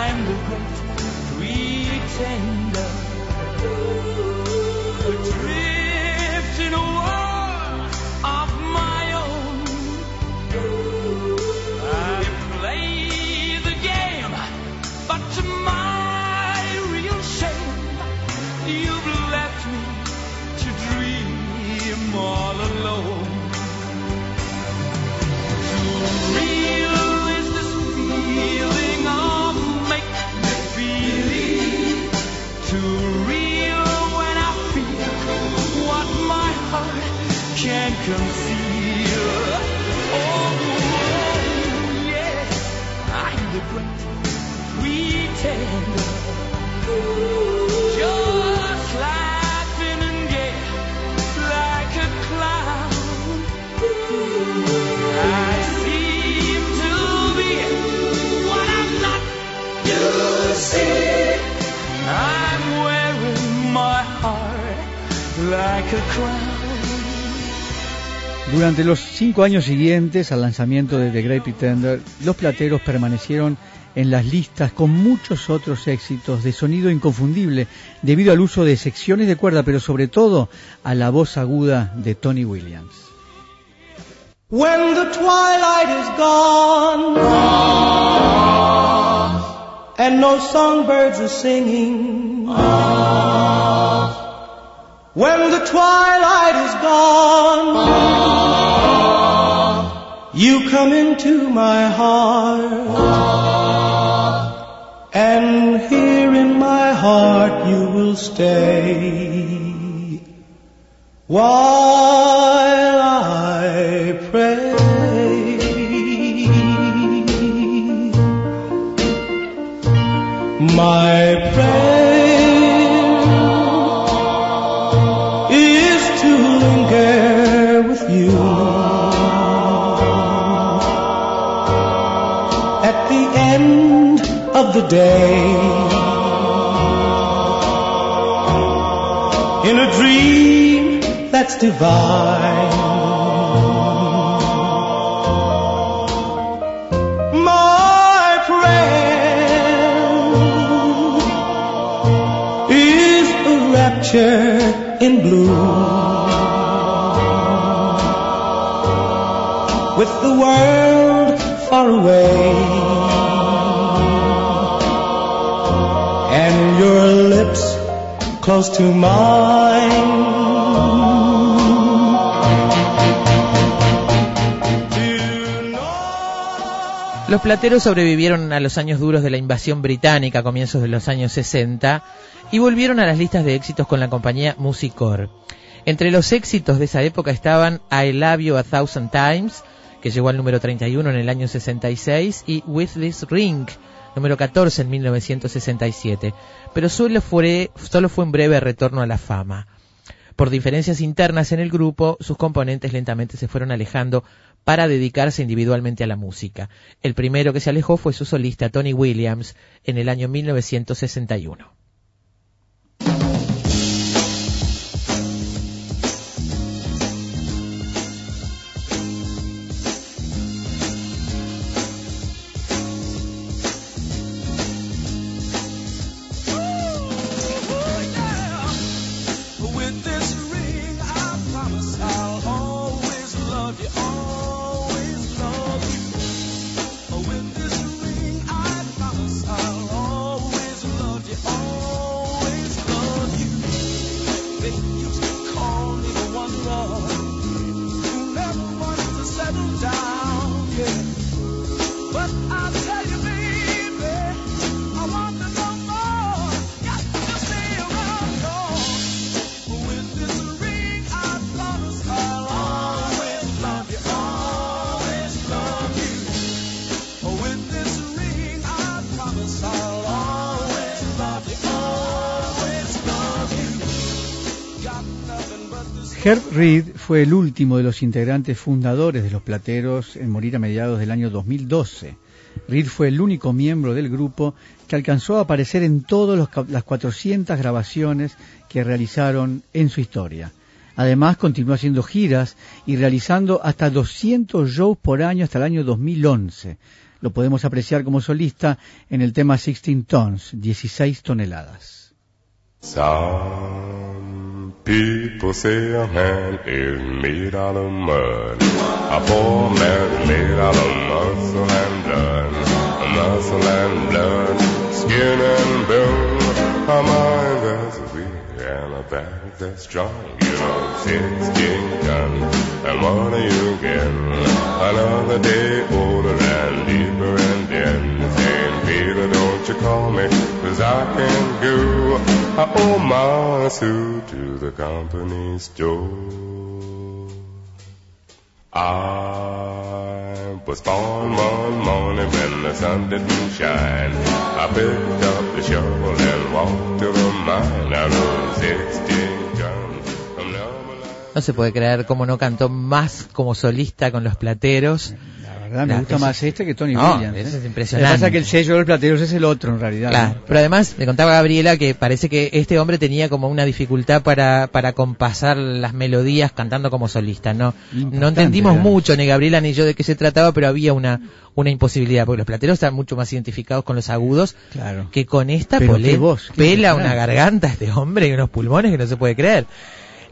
I'm the great pretender. Cinco años siguientes al lanzamiento de The Great Pretender, los plateros permanecieron en las listas con muchos otros éxitos de sonido inconfundible debido al uso de secciones de cuerda, pero sobre todo a la voz aguda de Tony Williams. When the twilight is gone and no songbirds are singing. You come into my heart, and here in my heart you will stay while I pray. My prayer of the day. In a dream that's divine. My prayer is a rapture in blue with the world far away your lips close to mine. Los plateros sobrevivieron a los años duros de la invasión británica a comienzos de los años 60 y volvieron a las listas de éxitos con la compañía Musicor. Entre los éxitos de esa época estaban I Love You a Thousand Times, que llegó al número 31 en el año 66, y With This Ring, número 14 en 1967, pero solo fue, solo fue un breve retorno a la fama. Por diferencias internas en el grupo, sus componentes lentamente se fueron alejando para dedicarse individualmente a la música. El primero que se alejó fue su solista Tony Williams en el año 1961. Herb Reed fue el último de los integrantes fundadores de los Plateros en morir a mediados del año 2012. Reed fue el único miembro del grupo que alcanzó a aparecer en todas las 400 grabaciones que realizaron en su historia. Además, continuó haciendo giras y realizando hasta 200 shows por año hasta el año 2011. Lo podemos apreciar como solista en el tema 16 Tons, 16 toneladas. Some people say a man is made out of mud. A poor man made out of muscle and blood. Muscle and blood, skin and bone. A mind that's weak and a back that's strong. You know, 16 guns. And what are you getting? Another day older and deeper and then Peter, don't you call me, cause I can go. I owe my suit to the company store. I was born one morning when the sun didn't shine. I picked up the shovel and walked to the mine. I rode 16 guns No se puede creer cómo no cantó más como solista con los plateros. Verdad, me La- gusta es- más este que Tony No, Williams. ¿eh? es impresionante. Lo que pasa es que el sello de los plateros es el otro, en realidad. Claro, ¿no? pero además me contaba Gabriela que parece que este hombre tenía como una dificultad para, para compasar las melodías cantando como solista. No, no entendimos mucho, ni Gabriela ni yo de qué se trataba, pero había una, una imposibilidad, porque los plateros están mucho más identificados con los agudos Claro. que con esta voz, qué pela una garganta este hombre y unos pulmones que no se puede creer.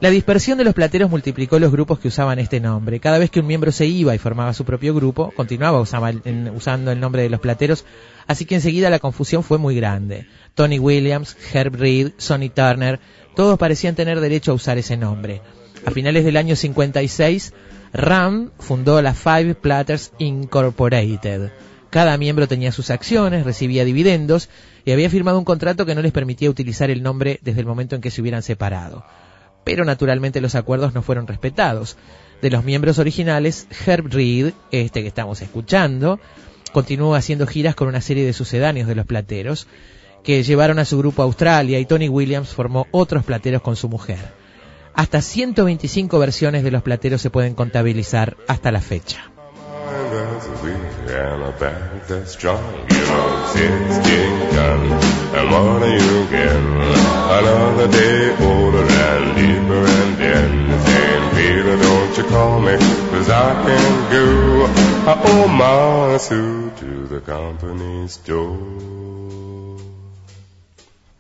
La dispersión de los plateros multiplicó los grupos que usaban este nombre. Cada vez que un miembro se iba y formaba su propio grupo, continuaba usando el nombre de los plateros, así que enseguida la confusión fue muy grande. Tony Williams, Herb Reed, Sonny Turner, todos parecían tener derecho a usar ese nombre. A finales del año 56, Ram fundó la Five Platters Incorporated. Cada miembro tenía sus acciones, recibía dividendos y había firmado un contrato que no les permitía utilizar el nombre desde el momento en que se hubieran separado. Pero naturalmente los acuerdos no fueron respetados. De los miembros originales, Herb Reed, este que estamos escuchando, continuó haciendo giras con una serie de sucedáneos de los plateros, que llevaron a su grupo a Australia y Tony Williams formó otros plateros con su mujer. Hasta 125 versiones de los plateros se pueden contabilizar hasta la fecha. That's weak and a back that's strong. You know, 16 guns, and what are you getting? Another day older and deeper and then saying, Peter, don't you call me, cause I can go. I owe my suit to the company store.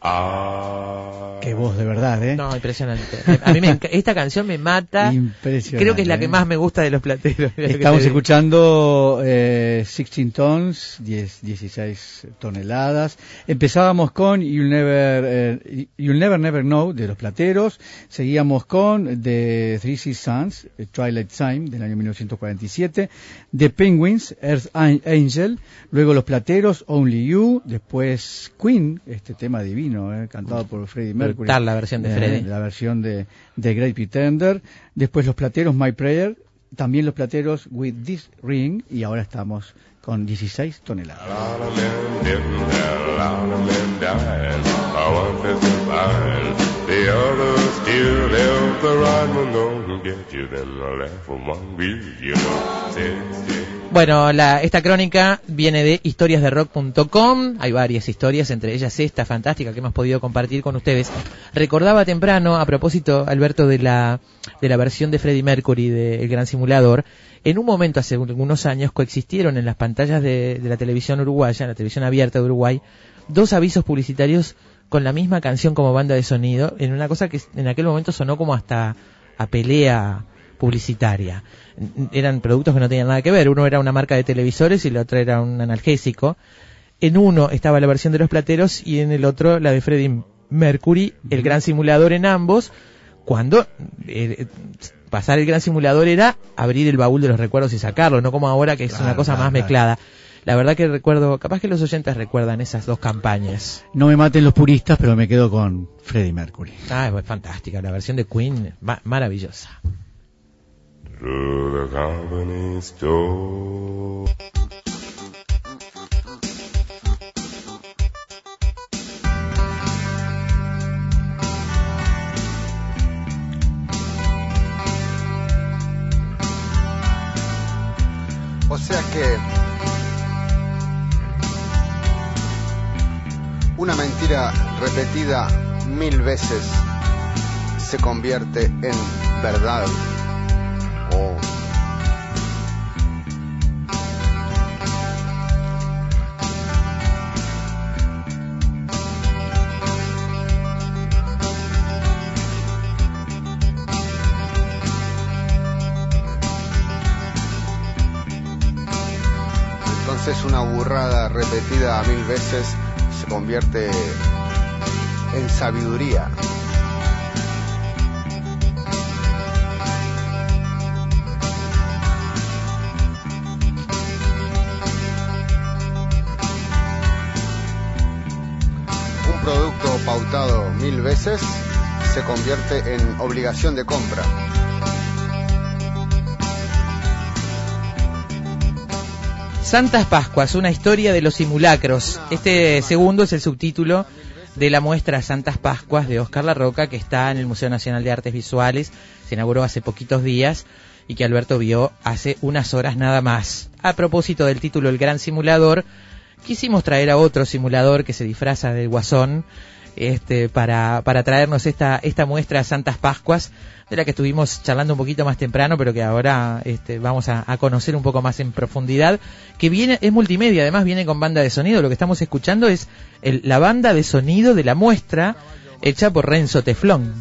I Qué voz, de verdad, ¿eh? No, impresionante. A mí me esta canción me mata. Impresionante. Creo que es la que ¿eh? más me gusta de los plateros. Estamos escuchando eh, 16 tons, 10, 16 toneladas. Empezábamos con You'll Never, eh, You'll Never Never Know de los Plateros. Seguíamos con The Three Seasons, eh, Twilight Time del año 1947. The Penguins, Earth An- Angel. Luego Los Plateros, Only You. Después Queen, este tema divino, eh, cantado por Freddie Mercury. Brutal la versión de Eh, Freddie. la versión de, de Great Pretender. Después Los Plateros, My Prayer. También Los Plateros, With This Ring. Y ahora estamos con 16 toneladas. The others still left the right get you, then I left you. Bueno, la, esta crónica viene de historiasderock.com. Hay varias historias, entre ellas esta fantástica que hemos podido compartir con ustedes. Recordaba temprano, a propósito, Alberto, de la, de la versión de Freddie Mercury de El Gran Simulador. En un momento, hace algunos años, coexistieron en las pantallas de, de la televisión uruguaya, la televisión abierta de Uruguay, dos avisos publicitarios con la misma canción como banda de sonido, en una cosa que en aquel momento sonó como hasta a pelea publicitaria. Eran productos que no tenían nada que ver. Uno era una marca de televisores y el otro era un analgésico. En uno estaba la versión de los plateros y en el otro la de Freddie Mercury, el gran simulador en ambos, cuando eh, pasar el gran simulador era abrir el baúl de los recuerdos y sacarlo, no como ahora que es Claro, una cosa claro, más claro. mezclada. La verdad que recuerdo, capaz que los oyentes recuerdan esas dos campañas. No me maten los puristas, pero me quedo con Freddie Mercury. Ah, es fantástica, la versión de Queen, ma- maravillosa. O sea que una mentira repetida mil veces se convierte en verdad. Oh. Entonces una burrada repetida mil veces se convierte en sabiduría. Un producto pautado mil veces se convierte en obligación de compra. Santas Pascuas, una historia de los simulacros. Este segundo es el subtítulo de la muestra Santas Pascuas de Oscar Larroca que está en el Museo Nacional de Artes Visuales. Se inauguró hace poquitos días y que Alberto vio hace unas horas nada más. A propósito del título El Gran Simulador, quisimos traer a otro simulador que se disfraza del Guasón este, para, para traernos esta, esta muestra Santas Pascuas, de la que estuvimos charlando un poquito más temprano, pero que ahora este, vamos a, a conocer un poco más en profundidad, que viene, es multimedia, además viene con banda de sonido, lo que estamos escuchando es el- la banda de sonido de la muestra hecha por Renzo Teflón.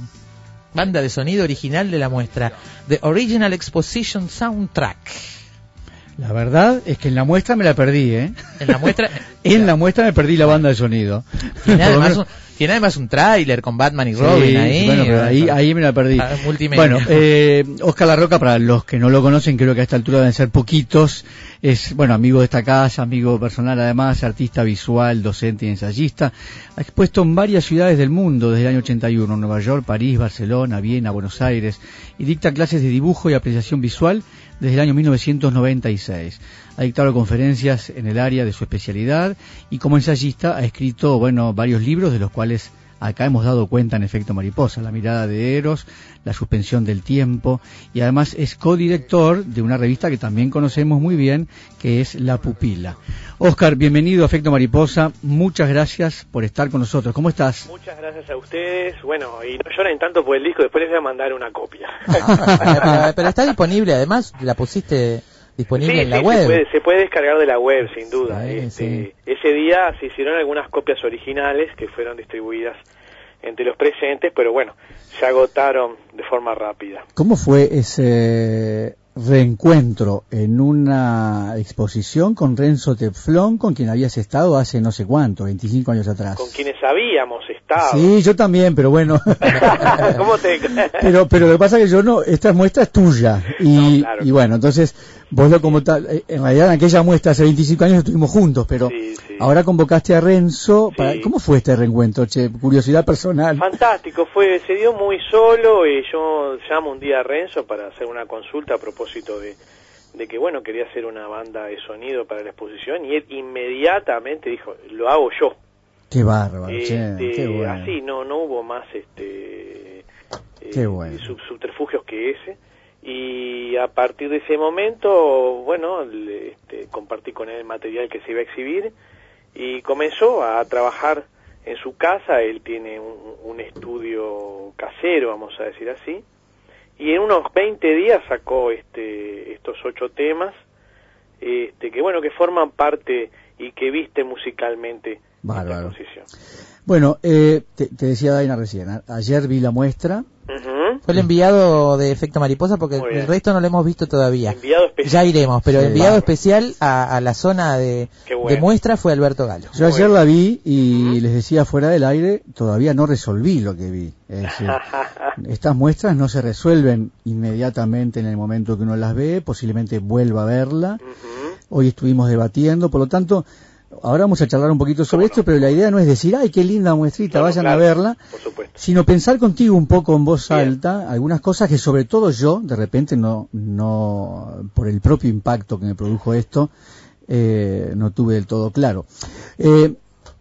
Banda de sonido original de la muestra, The Original Exposition Soundtrack. La verdad es que en la muestra me la perdí, ¿eh? En la muestra, En la muestra me perdí la banda de sonido. lo además, un, tiene además un tráiler con Batman y Sí, Robin ahí. Bueno, pero ahí, ahí me la perdí. Ah, multimedia. Bueno, eh, Oscar Larroca, para los que no lo conocen, creo que a esta altura deben ser poquitos. Es, bueno, amigo de esta casa, amigo personal además, artista visual, docente y ensayista. Ha expuesto en varias ciudades del mundo desde el año 81, Nueva York, París, Barcelona, Viena, Buenos Aires, y dicta clases de dibujo y apreciación visual desde el año 1996. Ha dictado conferencias en el área de su especialidad y como ensayista ha escrito, bueno, varios libros de los cuales acá hemos dado cuenta en efecto mariposa, la mirada de Eros, la suspensión del tiempo y además es codirector de una revista que también conocemos muy bien que es La Pupila. Oscar, bienvenido a Efecto Mariposa, muchas gracias por estar con nosotros. ¿Cómo estás? Muchas gracias a ustedes. Bueno, y no lloren tanto por el disco, después les voy a mandar una copia. pero, pero está disponible, además la pusiste disponible Sí, en la sí, web. Se puede, se puede descargar de la web, sin duda. Sí, Este, Ese día se hicieron algunas copias originales que fueron distribuidas entre los presentes, pero bueno, se agotaron de forma rápida. ¿Cómo fue ese reencuentro en una exposición con Renzo Teflón, con quien habías estado hace no sé cuánto, 25 años atrás? Con quienes habíamos estado. Sí, yo también, pero bueno. ¿Cómo te... pero, pero lo que pasa es que yo no, esta muestra es tuya. Y, No, claro. y bueno, entonces, vos lo como tal, eh, en realidad en aquella muestra hace 25 años estuvimos juntos, pero ahora convocaste a Renzo. Para, ¿Cómo fue este reencuentro? Che, curiosidad personal. Fantástico, fue, se dio muy solo y yo llamo un día a Renzo para hacer una consulta a propósito de, de que bueno, quería hacer una banda de sonido para la exposición y él inmediatamente dijo, lo hago yo. Qué bárbaro, che, Este, qué bueno. Así, no, no hubo más este, Qué bueno. sub- subterfugios que ese. Y a partir de ese momento, bueno, este, compartí con él el material que se iba a exhibir y comenzó a trabajar en su casa. Él tiene un, un estudio casero, vamos a decir así. Y en unos 20 días sacó este, estos ocho temas, este, que bueno, que forman parte y que viste musicalmente Bárbaro. exposición. Bueno, eh, te, te decía Daina recién, a- ayer vi la muestra Fue el enviado de Efecto Mariposa porque el resto no lo hemos visto todavía. Enviado especial. Ya iremos, pero Sí. el enviado especial a, a la zona de, bueno. de muestra fue Alberto Galo. Yo ayer la vi y les decía fuera del aire, todavía no resolví lo que vi. Es decir, estas muestras no se resuelven inmediatamente en el momento que uno las ve, posiblemente vuelva a verla. Hoy estuvimos debatiendo, por lo tanto, ahora vamos a charlar un poquito sobre esto, pero la idea no es decir, ay, qué linda muestrita, No, no, vayan claro, a verla, Por sino pensar contigo un poco en voz alta algunas cosas que sobre todo yo, de repente no, no, por el propio impacto que me produjo esto, eh, no tuve del todo claro. Eh,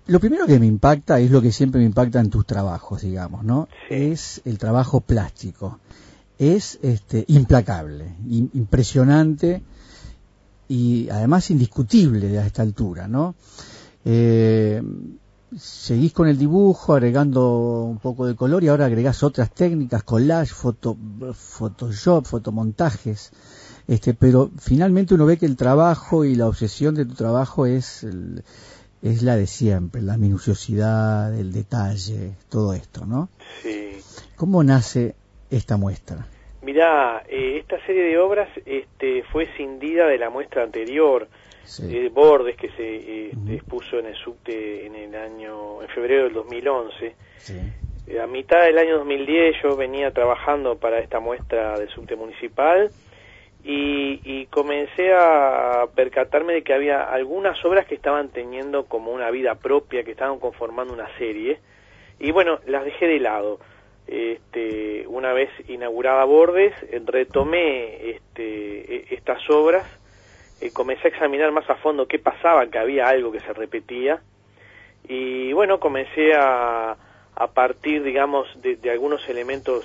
lo primero que me impacta es lo que siempre me impacta en tus trabajos, digamos, ¿no? Es el trabajo plástico. Es este, implacable, im- impresionante y además indiscutible a esta altura, ¿no? Eh, seguís con el dibujo, agregando un poco de color y ahora agregás otras técnicas, collage, foto, Photoshop, fotomontajes. Este, pero finalmente uno ve que el trabajo y la obsesión de tu trabajo es, el- es la de siempre, la minuciosidad, el detalle, todo esto, ¿no? Sí. ¿Cómo nace esta muestra? Mirá, eh, esta serie de obras este, fue escindida de la muestra anterior, eh, Bordes, que se eh, expuso en el subte en el año, en febrero del 2011. Eh, A mitad del año 2010 yo venía trabajando para esta muestra del subte municipal y, y comencé a percatarme de que había algunas obras que estaban teniendo como una vida propia, que estaban conformando una serie y bueno, las dejé de lado. Este, una vez inaugurada Bordes, retomé este, e- estas obras, eh, comencé a examinar más a fondo qué pasaba, que había algo que se repetía, y bueno, comencé a, a partir, digamos, de, de algunos elementos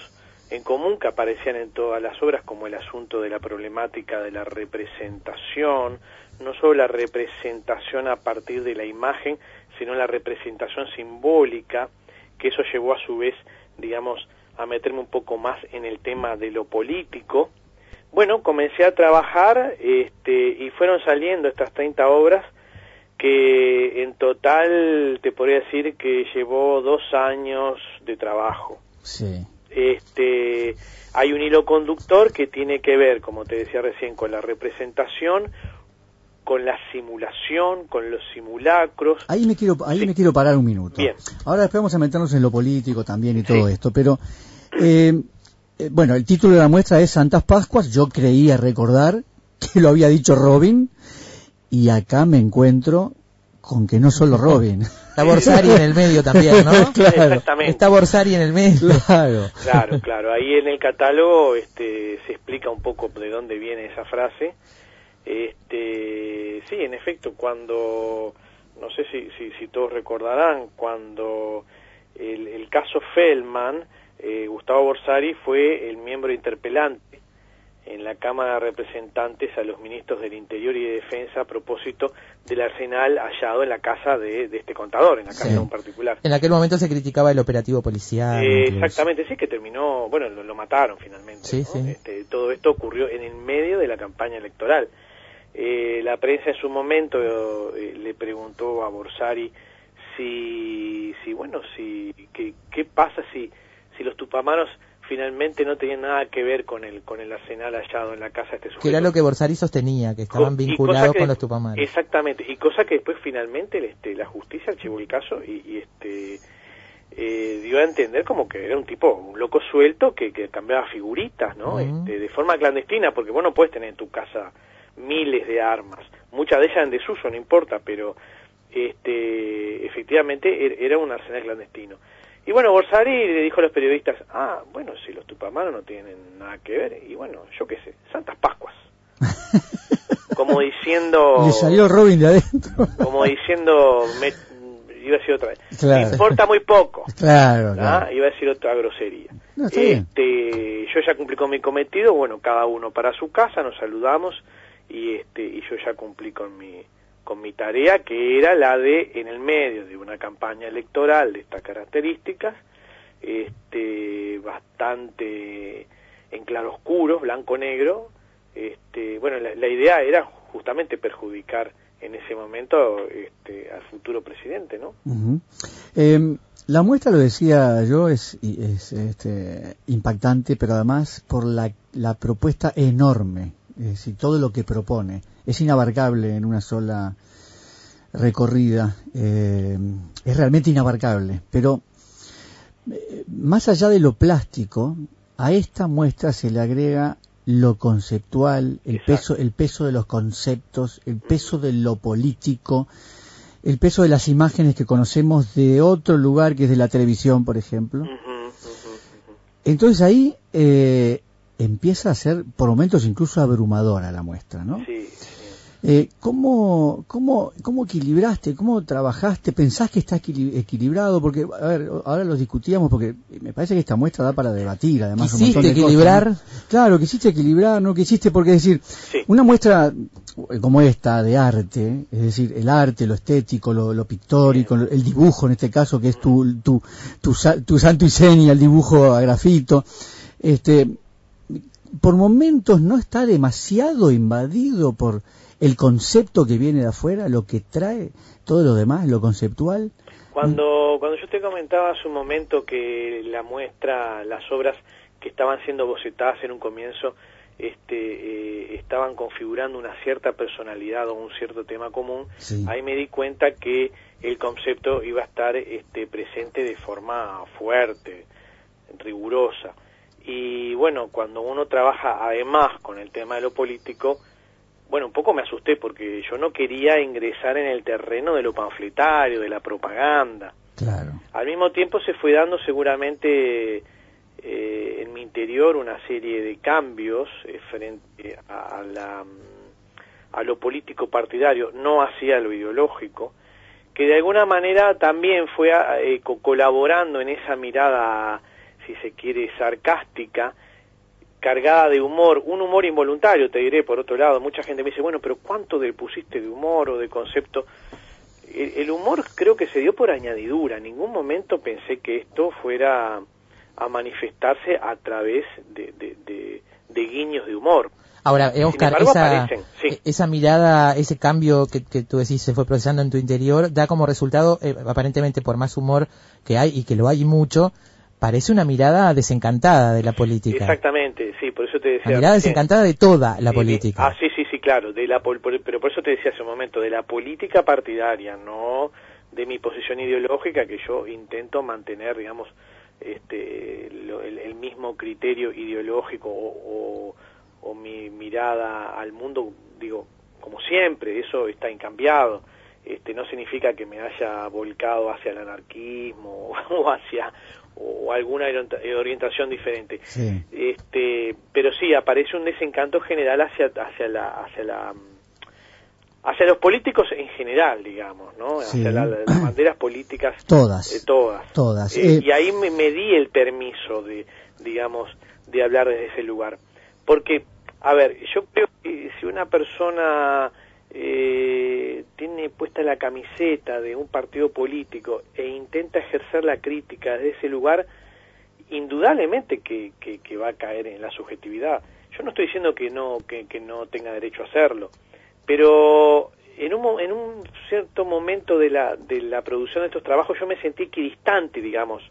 en común que aparecían en todas las obras, como el asunto de la problemática de la representación, no solo la representación a partir de la imagen, sino la representación simbólica, que eso llevó a su vez, digamos, a meterme un poco más en el tema de lo político. Bueno, comencé a trabajar este, y fueron saliendo estas 30 obras que en total te podría decir que llevó dos años de trabajo. Sí. Este, hay un hilo conductor que tiene que ver, como te decía recién, con la representación, con la simulación, con los simulacros. Ahí me quiero, ahí me quiero parar un minuto. Bien. Ahora después vamos a meternos en lo político también y todo esto, pero eh, eh, bueno, el título de la muestra es Santas Pascuas. Yo creía recordar que lo había dicho Robin y acá me encuentro con que no solo Robin. Está Borsari en el medio también, ¿no? claro. Exactamente. Está Borsari en el medio. Claro. Claro, claro. Ahí en el catálogo este, se explica un poco de dónde viene esa frase. Este, sí, en efecto, cuando, no sé si, si, si todos recordarán, cuando el, el caso Feldman, eh, Gustavo Borsari fue el miembro interpelante en la Cámara de Representantes a los ministros del Interior y de Defensa a propósito del arsenal hallado en la casa de, de este contador, en la casa Sí. de un particular. En aquel momento se criticaba el operativo policial. Eh, exactamente, sí, que terminó, bueno, lo, lo mataron finalmente. Sí, ¿no? sí. Este, todo esto ocurrió en el medio de la campaña electoral. Eh, la prensa en su momento eh, le preguntó a Borsari si, si bueno, si qué, qué pasa si, si los tupamaros finalmente no tenían nada que ver con el con el arsenal hallado en la casa de este sujeto. Que era lo que Borsari sostenía, que estaban vinculados que- con los tupamaros. Exactamente, y cosa que después finalmente este, la justicia archivó el caso y, y, este eh, dio a entender como que era un tipo, un loco suelto que, que cambiaba figuritas, ¿no? Este, de forma clandestina, porque vos no puedes tener en tu casa miles de armas, muchas de ellas en desuso, no importa, pero este efectivamente er- era un arsenal clandestino. Y bueno, Borsari le dijo a los periodistas, ah, bueno, si los tupamaros no tienen nada que ver, y bueno, yo qué sé, Santas Pascuas. como diciendo... Le salió Robin de adentro. como diciendo me, iba a decir otra vez Claro. me importa muy poco Claro, ¿ah? claro. iba a decir otra grosería No, está bien. este yo ya cumplí con mi cometido bueno cada uno para su casa nos saludamos y este y yo ya cumplí con mi con mi tarea que era la de en el medio de una campaña electoral de estas características este bastante en claroscuros blanco negro este bueno la, la idea era justamente perjudicar en ese momento este, al futuro presidente no. Eh, La muestra, lo decía yo, es, es este, impactante, pero además por la, la propuesta enorme, es decir, todo lo que propone. Es inabarcable en una sola recorrida, eh, es realmente inabarcable, pero eh, más allá de lo plástico, a esta muestra se le agrega lo conceptual, el peso, el peso de los conceptos, el peso de lo político, el peso de las imágenes que conocemos de otro lugar que es de la televisión, por ejemplo. Entonces ahí eh, empieza a ser, por momentos, incluso abrumadora la muestra, ¿no? Sí, Eh, ¿cómo, cómo, ¿Cómo equilibraste? ¿Cómo trabajaste? ¿Pensás que está equili- equilibrado? Porque, a ver, ahora lo discutíamos porque me parece que esta muestra da para debatir, además. un ¿Quisiste montón de cosas, equilibrar? ¿no? Claro, quisiste equilibrar, ¿no? Quisiste, porque es decir, una muestra eh, como esta de arte, es decir, el arte, lo estético, lo, lo pictórico, lo- el dibujo en este caso, que es tu, tu, tu, tu santo y seña, el dibujo a grafito, este, por momentos no está demasiado invadido por el concepto que viene de afuera, lo que trae todo lo demás, lo conceptual. Cuando, cuando yo te comentaba hace un momento que la muestra, las obras que estaban siendo bocetadas en un comienzo, este, eh, estaban configurando una cierta personalidad o un cierto tema común, ahí me di cuenta que el concepto iba a estar este, presente de forma fuerte, rigurosa. Y bueno, cuando uno trabaja además con el tema de lo político, bueno, un poco me asusté porque yo no quería ingresar en el terreno de lo panfletario, de la propaganda. Claro. Al mismo tiempo se fue dando seguramente eh, en mi interior una serie de cambios eh, frente a, a la, a lo político partidario, no hacia lo ideológico, que de alguna manera también fue eh, co- colaborando en esa mirada, si se quiere, sarcástica, cargada de humor, un humor involuntario, te diré, por otro lado, mucha gente me dice, bueno, pero ¿cuánto le pusiste de humor o de concepto? El, el humor creo que se dio por añadidura, en ningún momento pensé que esto fuera a manifestarse a través de, de, de- de guiños de humor. Ahora, eh, Oscar, embargo, esa, sí. eh, esa mirada, ese cambio que, que tú decís se fue procesando en tu interior, da como resultado, eh, aparentemente por más humor que hay y que lo hay mucho, parece una mirada desencantada de la política. Exactamente, sí, por eso te decía. La mirada desencantada de toda la Sí, política. Ah, sí, sí, sí, claro, de la, pol- pero por eso te decía hace un momento, de la política partidaria, no de mi posición ideológica que yo intento mantener, digamos, este, lo- el, el mismo criterio ideológico o, o- o mi mirada al mundo, digo, como siempre, eso está incambiado. Este, no significa que me haya volcado hacia el anarquismo o hacia o alguna orienta- orientación diferente este pero sí aparece un desencanto general hacia hacia la hacia la hacia los políticos en general digamos no Sí. hacia la- las banderas políticas Todas. eh, todas Todas. Eh, Eh, y ahí me, me di el permiso de digamos de hablar desde ese lugar porque a ver yo creo que si una persona eh, tiene puesta la camiseta de un partido político e intenta ejercer la crítica desde ese lugar, indudablemente que, que, que va a caer en la subjetividad. Yo no estoy diciendo que no, que, que no tenga derecho a hacerlo, pero en un, en un cierto momento de la, de la producción de estos trabajos yo me sentí equidistante, digamos,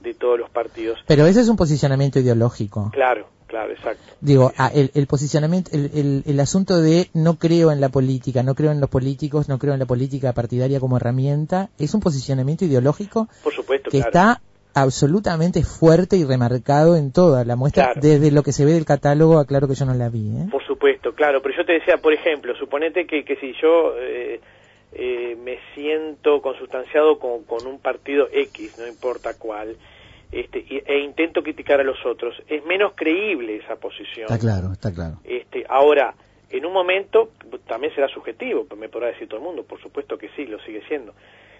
de todos los partidos. Pero ese es un posicionamiento ideológico. Claro, claro, exacto. Digo, ah, el, el posicionamiento, el, el, el asunto de no creo en la política, no creo en los políticos, no creo en la política partidaria como herramienta, es un posicionamiento ideológico Por supuesto, que claro. está absolutamente fuerte y remarcado en toda la muestra. Claro. Desde lo que se ve del catálogo, aclaro que yo no la vi. ¿eh? Por supuesto, claro, pero yo te decía, por ejemplo, suponete que, que si yo eh, eh, me siento consustanciado con, con un partido X, no importa cuál, este, e intento criticar a los otros, es menos creíble esa posición. Está claro, está claro. Este, ahora, en un momento también será subjetivo, me podrá decir todo el mundo, por supuesto que sí, lo sigue siendo.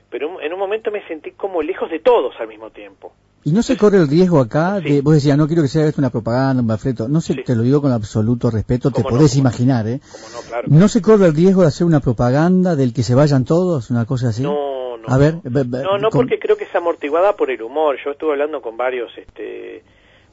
Pero en un momento me sentí como lejos de todos al mismo tiempo. Y no se corre el riesgo acá de, vos decías, no quiero que sea esto una propaganda, un panfleto. No se, te lo digo con absoluto respeto, te podés no. imaginar, ¿eh? no, claro. ¿No se corre el riesgo de hacer una propaganda del que se vayan todos, una cosa así? No. A ver, be- be- No, no con- porque creo que es amortiguada por el humor. Yo estuve hablando con varios, este,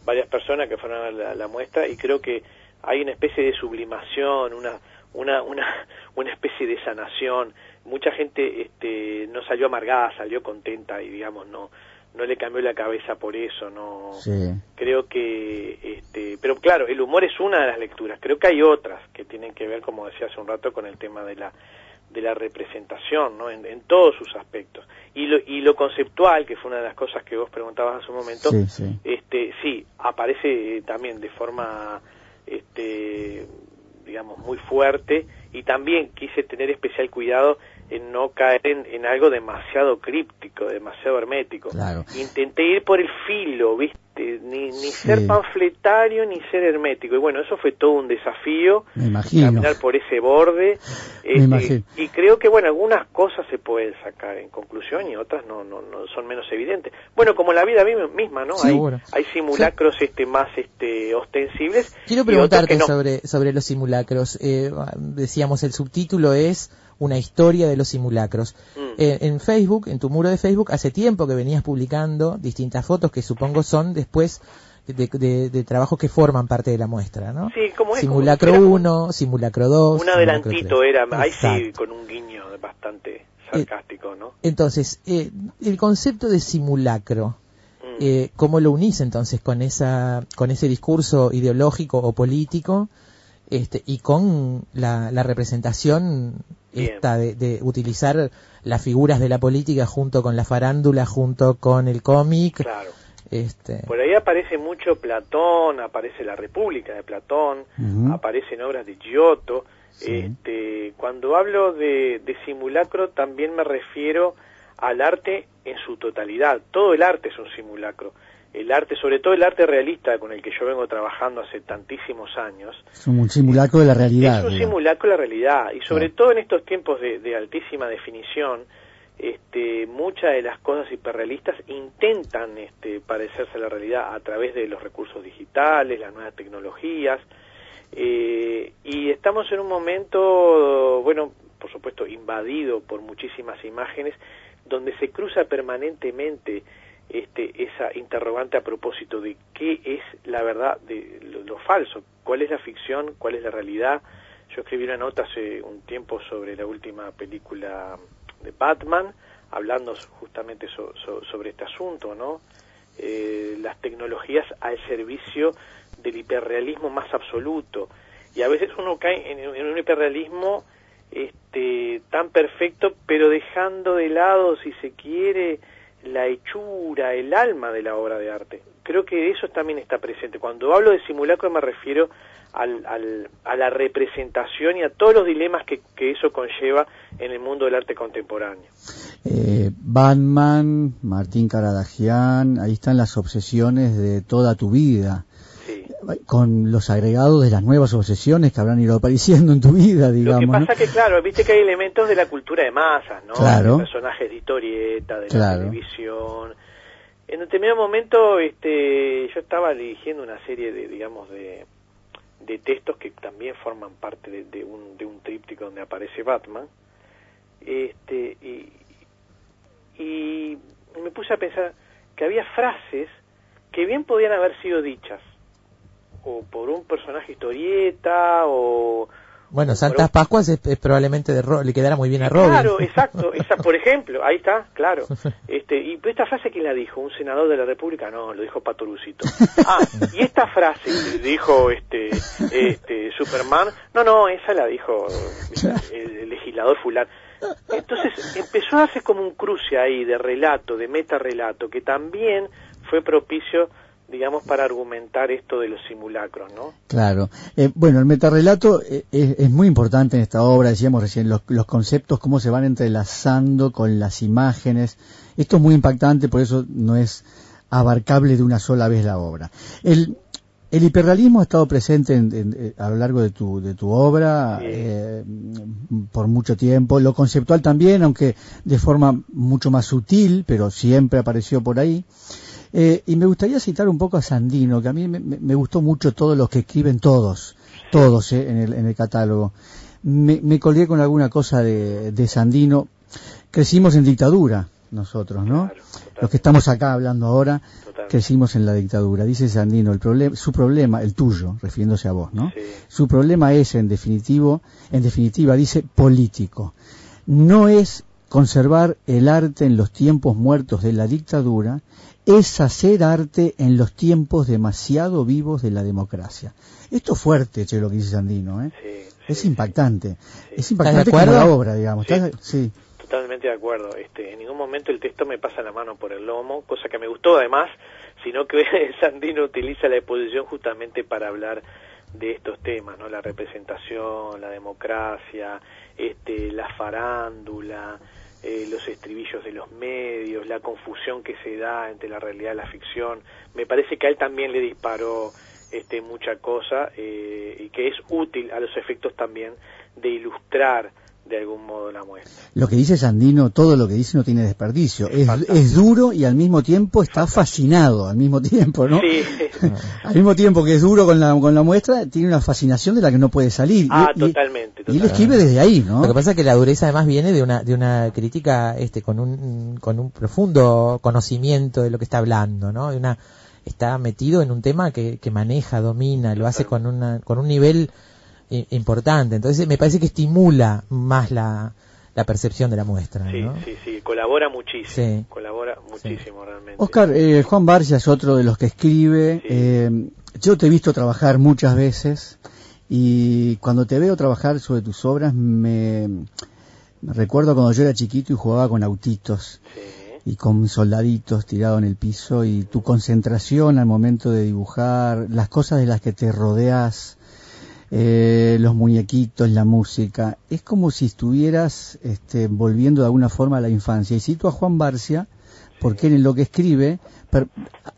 varias personas que fueron a la, la muestra y creo que hay una especie de sublimación, una, una, una, una especie de sanación. Mucha gente, este, no salió amargada, salió contenta y digamos no, no le cambió la cabeza por eso, no Sí. creo que este pero claro el humor es una de las lecturas creo que hay otras que tienen que ver como decía hace un rato con el tema de la de la representación no en, en todos sus aspectos y lo y lo conceptual que fue una de las cosas que vos preguntabas hace un momento Sí, sí. este sí aparece eh, también de forma este digamos muy fuerte y también quise tener especial cuidado en no caer en, en algo demasiado críptico, demasiado hermético. Claro. Intenté ir por el filo, ¿viste? Ni, ni ser panfletario ni ser hermético. Y bueno, eso fue todo un desafío, Me imagino. caminar por ese borde. este, y creo que, bueno, algunas cosas se pueden sacar en conclusión y otras no, no, no son menos evidentes. Bueno, como la vida mi- misma, ¿no? Hay, hay simulacros este más este ostensibles. Quiero preguntarte no. sobre, sobre los simulacros. Eh, decíamos, el subtítulo es una historia de los simulacros. Mm. Eh, en Facebook, en tu muro de Facebook, hace tiempo que venías publicando distintas fotos que supongo son después de, de- de trabajos que forman parte de la muestra, ¿no? Sí, como es, Simulacro como si 1, Simulacro 2. Un adelantito era, ahí sí, con un guiño bastante sarcástico, ¿no? Entonces, eh, el concepto de simulacro, Mm. eh, ¿cómo lo unís entonces con esa, con ese discurso ideológico o político, este, y con la, la representación. Esta de, de utilizar las figuras de la política junto con la farándula, junto con el cómic? Claro. Este, Por ahí aparece mucho Platón, aparece la República de Platón, aparecen obras de Giotto. Este, cuando hablo de, de simulacro también me refiero al arte en su totalidad. Todo el arte es un simulacro. El arte, sobre todo el arte realista con el que yo vengo trabajando hace tantísimos años, Es un simulacro de la realidad. es un digamos. simulacro de la realidad y sobre todo en estos tiempos de, de altísima definición, este, muchas de las cosas hiperrealistas intentan este, parecerse a la realidad a través de los recursos digitales, las nuevas tecnologías, eh, y estamos en un momento, bueno, por supuesto, invadido por muchísimas imágenes, donde se cruza permanentemente este, esa interrogante a propósito de qué es la verdad de lo, falso, cuál es la ficción, cuál es la realidad. Yo escribí una nota hace un tiempo sobre la última película de Batman, hablando justamente so- so- sobre este asunto, ¿no? Eh, las tecnologías al servicio del hiperrealismo más absoluto. Y a veces uno cae en, en un hiperrealismo este, tan perfecto, pero dejando de lado, si se quiere, la hechura, el alma de la obra de arte. Creo que eso también está presente. Cuando hablo de simulacro me refiero al, al- a la representación y a todos los dilemas que, que eso conlleva en el mundo del arte contemporáneo. Eh, Batman, Martín Caradagian, ahí están las obsesiones de toda tu vida. Con los agregados de las nuevas obsesiones que habrán ido apareciendo en tu vida, Lo digamos. que ¿no? pasa que, claro, viste que hay elementos de la cultura de masas, ¿no? Claro. De personajes de historieta, de Claro. la televisión. En determinado momento, este, yo estaba dirigiendo una serie de, digamos, de, de textos que también forman parte de, de un, de un tríptico donde aparece Batman. Este, y, y me puse a pensar que había frases que bien podían haber sido dichas o por un personaje historieta o bueno, Santas Pascuas es, es probablemente de Ro- le quedará muy bien a Robin. Claro, exacto, esa, por ejemplo, ahí está, claro. Este, y esta frase quién la dijo, un senador de la República, no, lo dijo Patorucito. Ah, y esta frase dijo este este Superman, no, no, esa la dijo el, el legislador fulano. Entonces empezó a hacer como un cruce ahí de relato, de metarrelato, que también fue propicio, digamos, para argumentar esto de los simulacros, ¿no? Claro. Eh, bueno, el metarrelato eh, es, es muy importante en esta obra, decíamos recién, los, los conceptos, cómo se van entrelazando con las imágenes. Esto es muy impactante, por eso no es abarcable de una sola vez la obra. El, el hiperrealismo ha estado presente en- en- eh, a lo largo de tu, de tu obra eh, por mucho tiempo. Lo conceptual también, aunque de forma mucho más sutil, pero siempre apareció por ahí. Eh, y me gustaría citar un poco a Sandino, que a mí me, gustó mucho todos los que escriben todos, todos eh, en, el, en el catálogo. Me, me colgué con alguna cosa de, de Sandino. Crecimos en dictadura nosotros, ¿no? Los que estamos acá hablando ahora, crecimos en la dictadura. Dice Sandino, el problema, su problema, el tuyo, refiriéndose a vos, ¿no? Su problema es, en definitivo, en definitiva, dice político. No es conservar el arte en los tiempos muertos de la dictadura es hacer arte en los tiempos demasiado vivos de la democracia. Esto es fuerte, che, lo que dice Sandino, ¿eh? es impactante. Es impactante como la obra, digamos. Sí. ¿Estás de- sí. Totalmente de acuerdo. Este, en ningún momento el texto me pasa la mano por el lomo, cosa que me gustó además, sino que Sandino utiliza la exposición justamente para hablar de estos temas, ¿no? La representación, la democracia, este, la farándula, eh, los estribillos de los medios, la confusión que se da entre la realidad y la ficción. Me parece que a él también le disparó este, mucha cosa eh, y que es útil a los efectos también de ilustrar de algún modo la muestra. Lo que dice Sandino, todo lo que dice no tiene desperdicio. Es, es duro y al mismo tiempo está fascinado, al mismo tiempo, ¿no? Sí, Al mismo tiempo que es duro con la, con la muestra, tiene una fascinación de la que no puede salir. ah, y, y- totalmente. y él escribe desde ahí, ¿no? Lo que pasa es que la dureza además viene de una de una crítica este con un con un profundo conocimiento de lo que está hablando, ¿no? De una está metido en un tema que, que maneja, domina, lo hace con una con un nivel importante. Entonces me parece que estimula más la, la percepción de la muestra, Sí, ¿no? sí, sí, colabora muchísimo, Sí. colabora muchísimo realmente. Oscar, eh, Juan Barcia es otro de los que escribe. Eh, yo te he visto trabajar muchas veces y cuando te veo trabajar sobre tus obras me, me recuerdo cuando yo era chiquito y jugaba con autitos y con soldaditos tirados en el piso y tu concentración al momento de dibujar, las cosas de las que te rodeas, eh, los muñequitos, la música, es como si estuvieras este, volviendo de alguna forma a la infancia. Y cito a Juan Barcia, porque en lo que escribe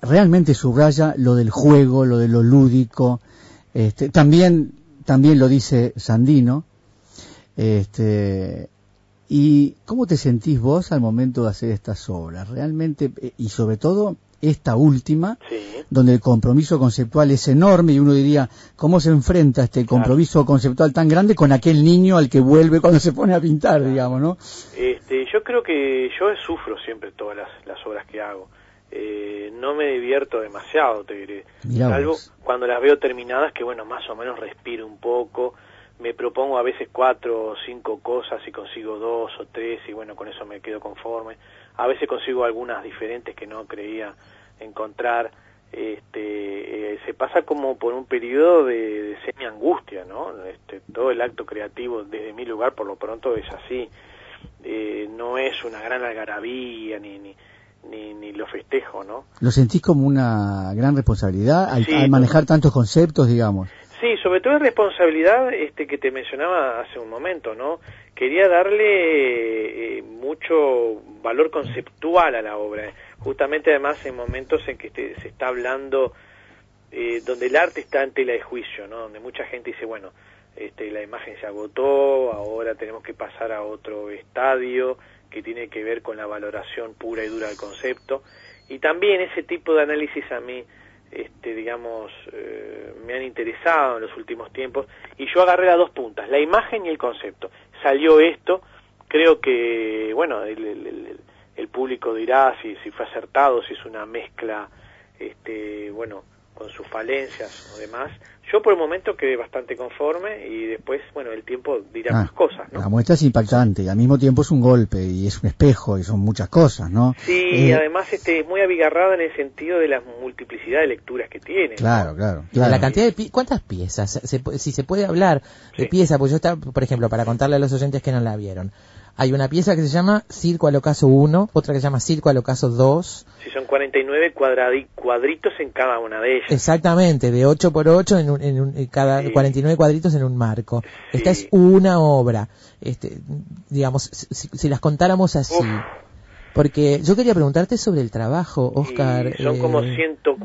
realmente subraya lo del juego, lo de lo lúdico. Este, también, también lo dice Sandino. Este, ¿Y cómo te sentís vos al momento de hacer estas obras? Realmente, eh, y sobre todo esta última, donde el compromiso conceptual es enorme y uno diría, ¿cómo se enfrenta este compromiso conceptual tan grande con aquel niño al que vuelve cuando se pone a pintar, digamos, ¿no? Este, yo creo que yo sufro siempre todas las, las obras que hago. Eh, no me divierto demasiado, te diré. Mirá Salvo vos. cuando las veo terminadas, que bueno, más o menos respiro un poco. Me propongo a veces cuatro o cinco cosas y consigo dos o tres y bueno, con eso me quedo conforme. A veces consigo algunas diferentes que no creía encontrar. Este, eh, se pasa como por un periodo de, de semi angustia, ¿no? Este, todo el acto creativo desde mi lugar por lo pronto es así. Eh, no es una gran algarabía ni, ni, ni, ni lo festejo, ¿no? ¿Lo sentís como una gran responsabilidad al, Sí, al manejar tantos conceptos, digamos? Sí, sobre todo en responsabilidad este que te mencionaba hace un momento, ¿no? Quería darle eh, mucho valor conceptual a la obra, justamente además en momentos en que este- se está hablando eh, donde el arte está en tela de juicio, ¿no? Donde mucha gente dice, bueno, este, la imagen se agotó, ahora tenemos que pasar a otro estadio que tiene que ver con la valoración pura y dura del concepto. Y también ese tipo de análisis a mí, este, digamos, eh, me han interesado en los últimos tiempos y yo agarré las dos puntas, la imagen y el concepto. Salió esto, creo que, bueno, el, el- público dirá si, si fue acertado, si es una mezcla, este, bueno, con sus falencias o demás. Yo por el momento quedé bastante conforme y después, bueno, el tiempo dirá Ah, más cosas, ¿no? La muestra es impactante y al mismo tiempo es un golpe y es un espejo y son muchas cosas, ¿no? Sí, Eh, además este, es muy abigarrada en el sentido de la multiplicidad de lecturas que tiene. Claro, claro. La cantidad de pi- ¿Cuántas piezas? Se pu- si se puede hablar de piezas, pues yo estaba, por ejemplo, para contarle a los oyentes que no la vieron. Hay una pieza que se llama Circo al Ocaso 1, otra que se llama Circo al Ocaso 2. Si son 49 cuadradi- cuadritos en cada una de ellas. Exactamente, de 8 por 8 en, un- en un- en cada 49 cuadritos en un marco. Esta es una obra. Este, digamos, si, si- las contáramos así. Porque yo quería preguntarte sobre el trabajo, Oscar. Y son eh, como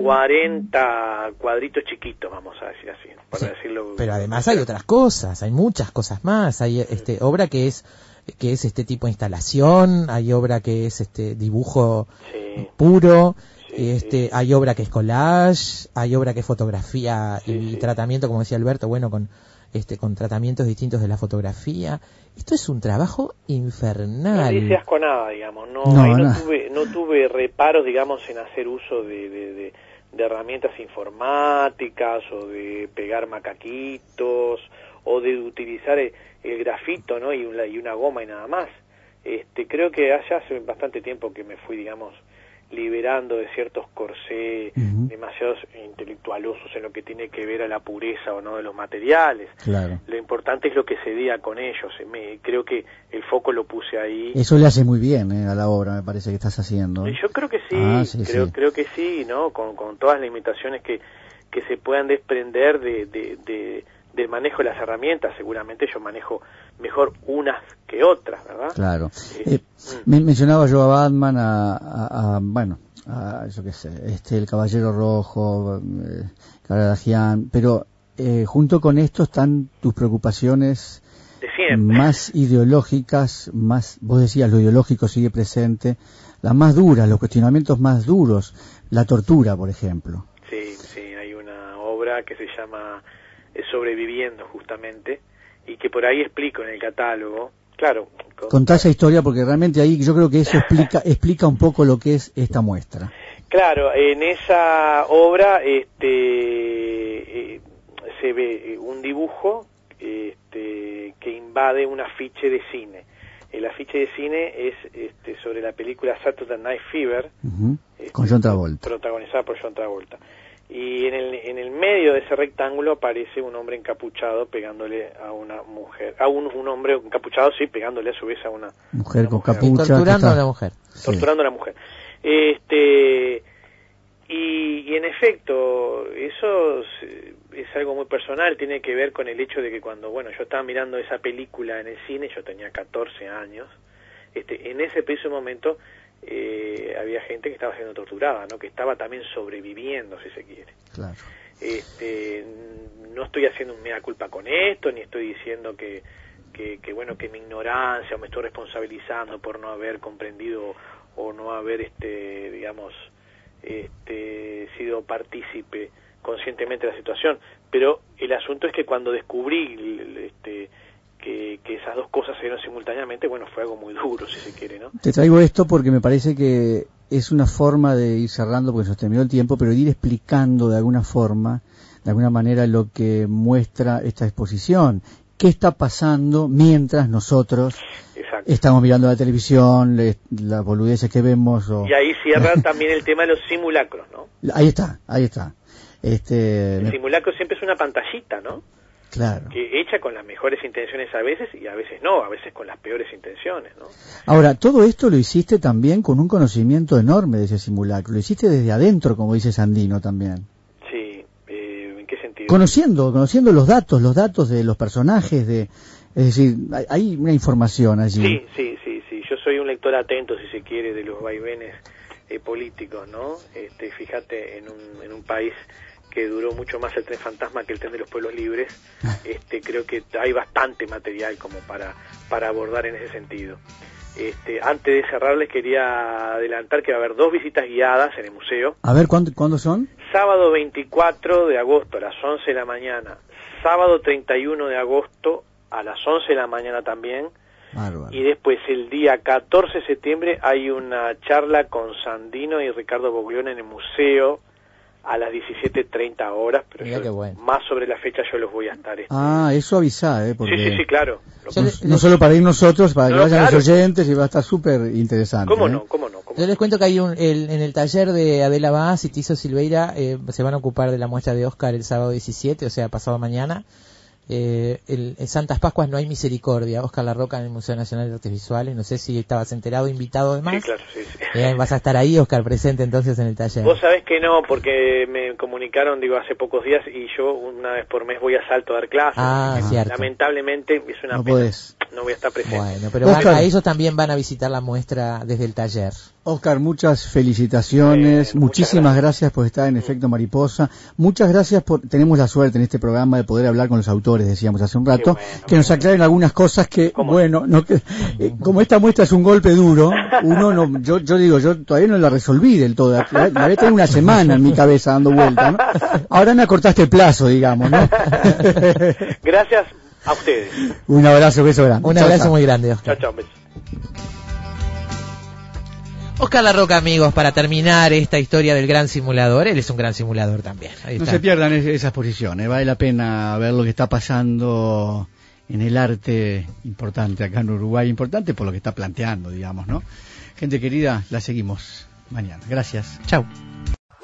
140 cuadritos chiquitos, vamos a decir así, para decirlo. Pero además hay otras cosas, hay muchas cosas más. Hay este obra que es que es este tipo de instalación, hay obra que es este dibujo puro, este hay obra que es collage, hay obra que es fotografía y tratamiento, como decía Alberto, bueno, con este con tratamientos distintos de la fotografía. Esto es un trabajo No infernal. dice asco nada, digamos. No, No, no, no. tuve, no tuve reparos, digamos, en hacer uso de, de, de- de herramientas informáticas o de pegar macaquitos o de utilizar el, el grafito, ¿no? Y una, y una goma y nada más. Este, creo que allá hace bastante tiempo que me fui, digamos, liberando de ciertos corsés Ujú. demasiados intelectualosos en lo que tiene que ver a la pureza o no de los materiales. Claro. Lo importante es lo que se diga con ellos. Eh, Me, creo que el foco lo puse ahí. Eso le hace muy bien eh, a la obra, me parece que estás haciendo. Yo creo que sí, Ah, sí, creo, sí. creo que sí, ¿no? Con, con todas las limitaciones que, que se puedan desprender de, de, de- del manejo de las herramientas. Seguramente yo manejo mejor unas que otras, ¿verdad? Claro. Eh, Eh, men- mencionaba yo a Batman, a, a- a- bueno, a, yo qué sé, este, el Caballero Rojo, eh, Kardashian, pero eh, junto con esto están tus preocupaciones más ideológicas, más, vos decías, lo ideológico sigue presente, las más duras, los cuestionamientos más duros, la tortura, por ejemplo. Sí, sí, hay una obra que se llama Sobreviviendo, justamente, y que por ahí explico en el catálogo. Claro, con- Contá esa historia porque realmente ahí yo creo que eso explica, explica un poco lo que es esta muestra. Claro, en esa obra este, eh, se ve un dibujo este, que invade un afiche de cine. El afiche de cine es este, sobre la película Saturday Night Fever, este, Con John Travolta. protagonizada por John Travolta. Y en el, en el medio de ese rectángulo aparece un hombre encapuchado pegándole a una mujer, a un, un hombre encapuchado, sí, pegándole a su vez a una, Mujer con capucha. torturando está- a la mujer. Sí. torturando a la mujer. Este y, y en efecto eso es, es algo muy personal, tiene que ver con el hecho de que cuando bueno yo estaba mirando esa película en el cine, yo tenía 14 años, este en ese preciso momento eh, había gente que estaba siendo torturada, no que estaba también sobreviviendo si se quiere. Claro. Este, no estoy haciendo un mea culpa con esto, ni estoy diciendo que, que, que, bueno que mi ignorancia o me estoy responsabilizando por no haber comprendido o no haber este digamos este sido partícipe conscientemente de la situación pero el asunto es que cuando descubrí este que, que esas dos cosas se dieron simultáneamente bueno fue algo muy duro si se quiere no Te traigo esto porque me parece que es una forma de ir cerrando, porque se terminó el tiempo, pero de ir explicando de alguna forma, de alguna manera, lo que muestra esta exposición. ¿Qué está pasando mientras nosotros Exacto. estamos mirando la televisión, le- las boludeces que vemos? O... y ahí cierra también el tema de los simulacros no Ahí está, ahí está. Este, el simulacro siempre es una pantallita no claro. que hecha con las mejores intenciones a veces y a veces no, a veces con las peores intenciones, ¿no? Ahora, todo esto lo hiciste también con un conocimiento enorme de ese simulacro. Lo hiciste desde adentro, como dice Sandino también. Sí, eh, ¿en qué sentido? Conociendo, conociendo los datos, los datos de los personajes, de, es decir, hay, hay una información allí. Sí, sí, sí, sí, yo soy un lector atento, si se quiere, de los vaivenes eh, políticos, ¿no? Este, fíjate, en un, en un país que duró mucho más el tren fantasma que el tren de los pueblos libres, este, creo que hay bastante material como para, para abordar en ese sentido. Este, antes de cerrar les quería adelantar que va a haber dos visitas guiadas en el museo. A ver, ¿cuándo, ¿cuándo son? Sábado 24 de agosto a las 11 de la mañana. Sábado 31 de agosto a las 11 de la mañana también. Bárbaro. Y después el día 14 de septiembre hay una charla con Sandino y Ricardo Boglione en el museo a las 17.30 horas. Pero yo- bueno. más sobre la fecha yo los voy a estar. este, Ah, eso avisa, ¿eh? Porque sí, sí, sí, claro. No, solo para ir nosotros, para que No, vayan claro. los oyentes, y va a estar súper interesante. ¿Cómo ¿eh? no? ¿Cómo no? ¿Cómo Yo les cuento que hay un, el- en el taller de Adela Vaz y Tizo Silveira eh, se van a ocupar de la muestra de Oscar el sábado 17, o sea, pasado mañana. Eh, el, en Santas Pascuas no hay misericordia. Oscar La Roca en el Museo Nacional de Artes Visuales. No sé si estabas enterado, invitado Sí, además. claro, sí, sí. Eh, vas a estar ahí, Oscar, presente entonces en el taller. Vos sabés que no, porque me comunicaron, digo, hace pocos días y yo una vez por mes voy a Salto a dar clases. Ah. Lamentablemente es una No pena. podés. No voy a estar presente. Bueno, pero Oscar. van- a ellos también van a visitar la muestra desde el taller. Oscar, muchas felicitaciones, muchísimas gracias. por estar en Efecto Mariposa, muchas gracias por, tenemos la suerte en este programa de poder hablar con los autores, decíamos hace un rato, bueno, que nos aclaren algunas cosas que, ¿Cómo? bueno, no, que, eh, como esta muestra es un golpe duro, uno no, yo, yo digo, yo todavía no la resolví del todo, la, la había tenido una semana en mi cabeza dando vuelta, ¿no? Ahora me acortaste el plazo, digamos, ¿no? Gracias a ustedes. un abrazo, beso grande. Un Chao, abrazo chao. muy grande, Chao, Oscar. chao, besos. Oscar La Roca, amigos, para terminar esta historia del gran simulador. Él es un gran simulador también. Ahí No está. se pierdan es- esas posiciones, vale la pena ver lo que está pasando en el arte importante acá en Uruguay, importante por lo que está planteando, digamos, ¿no? Gente querida, la seguimos mañana. Gracias. Chao.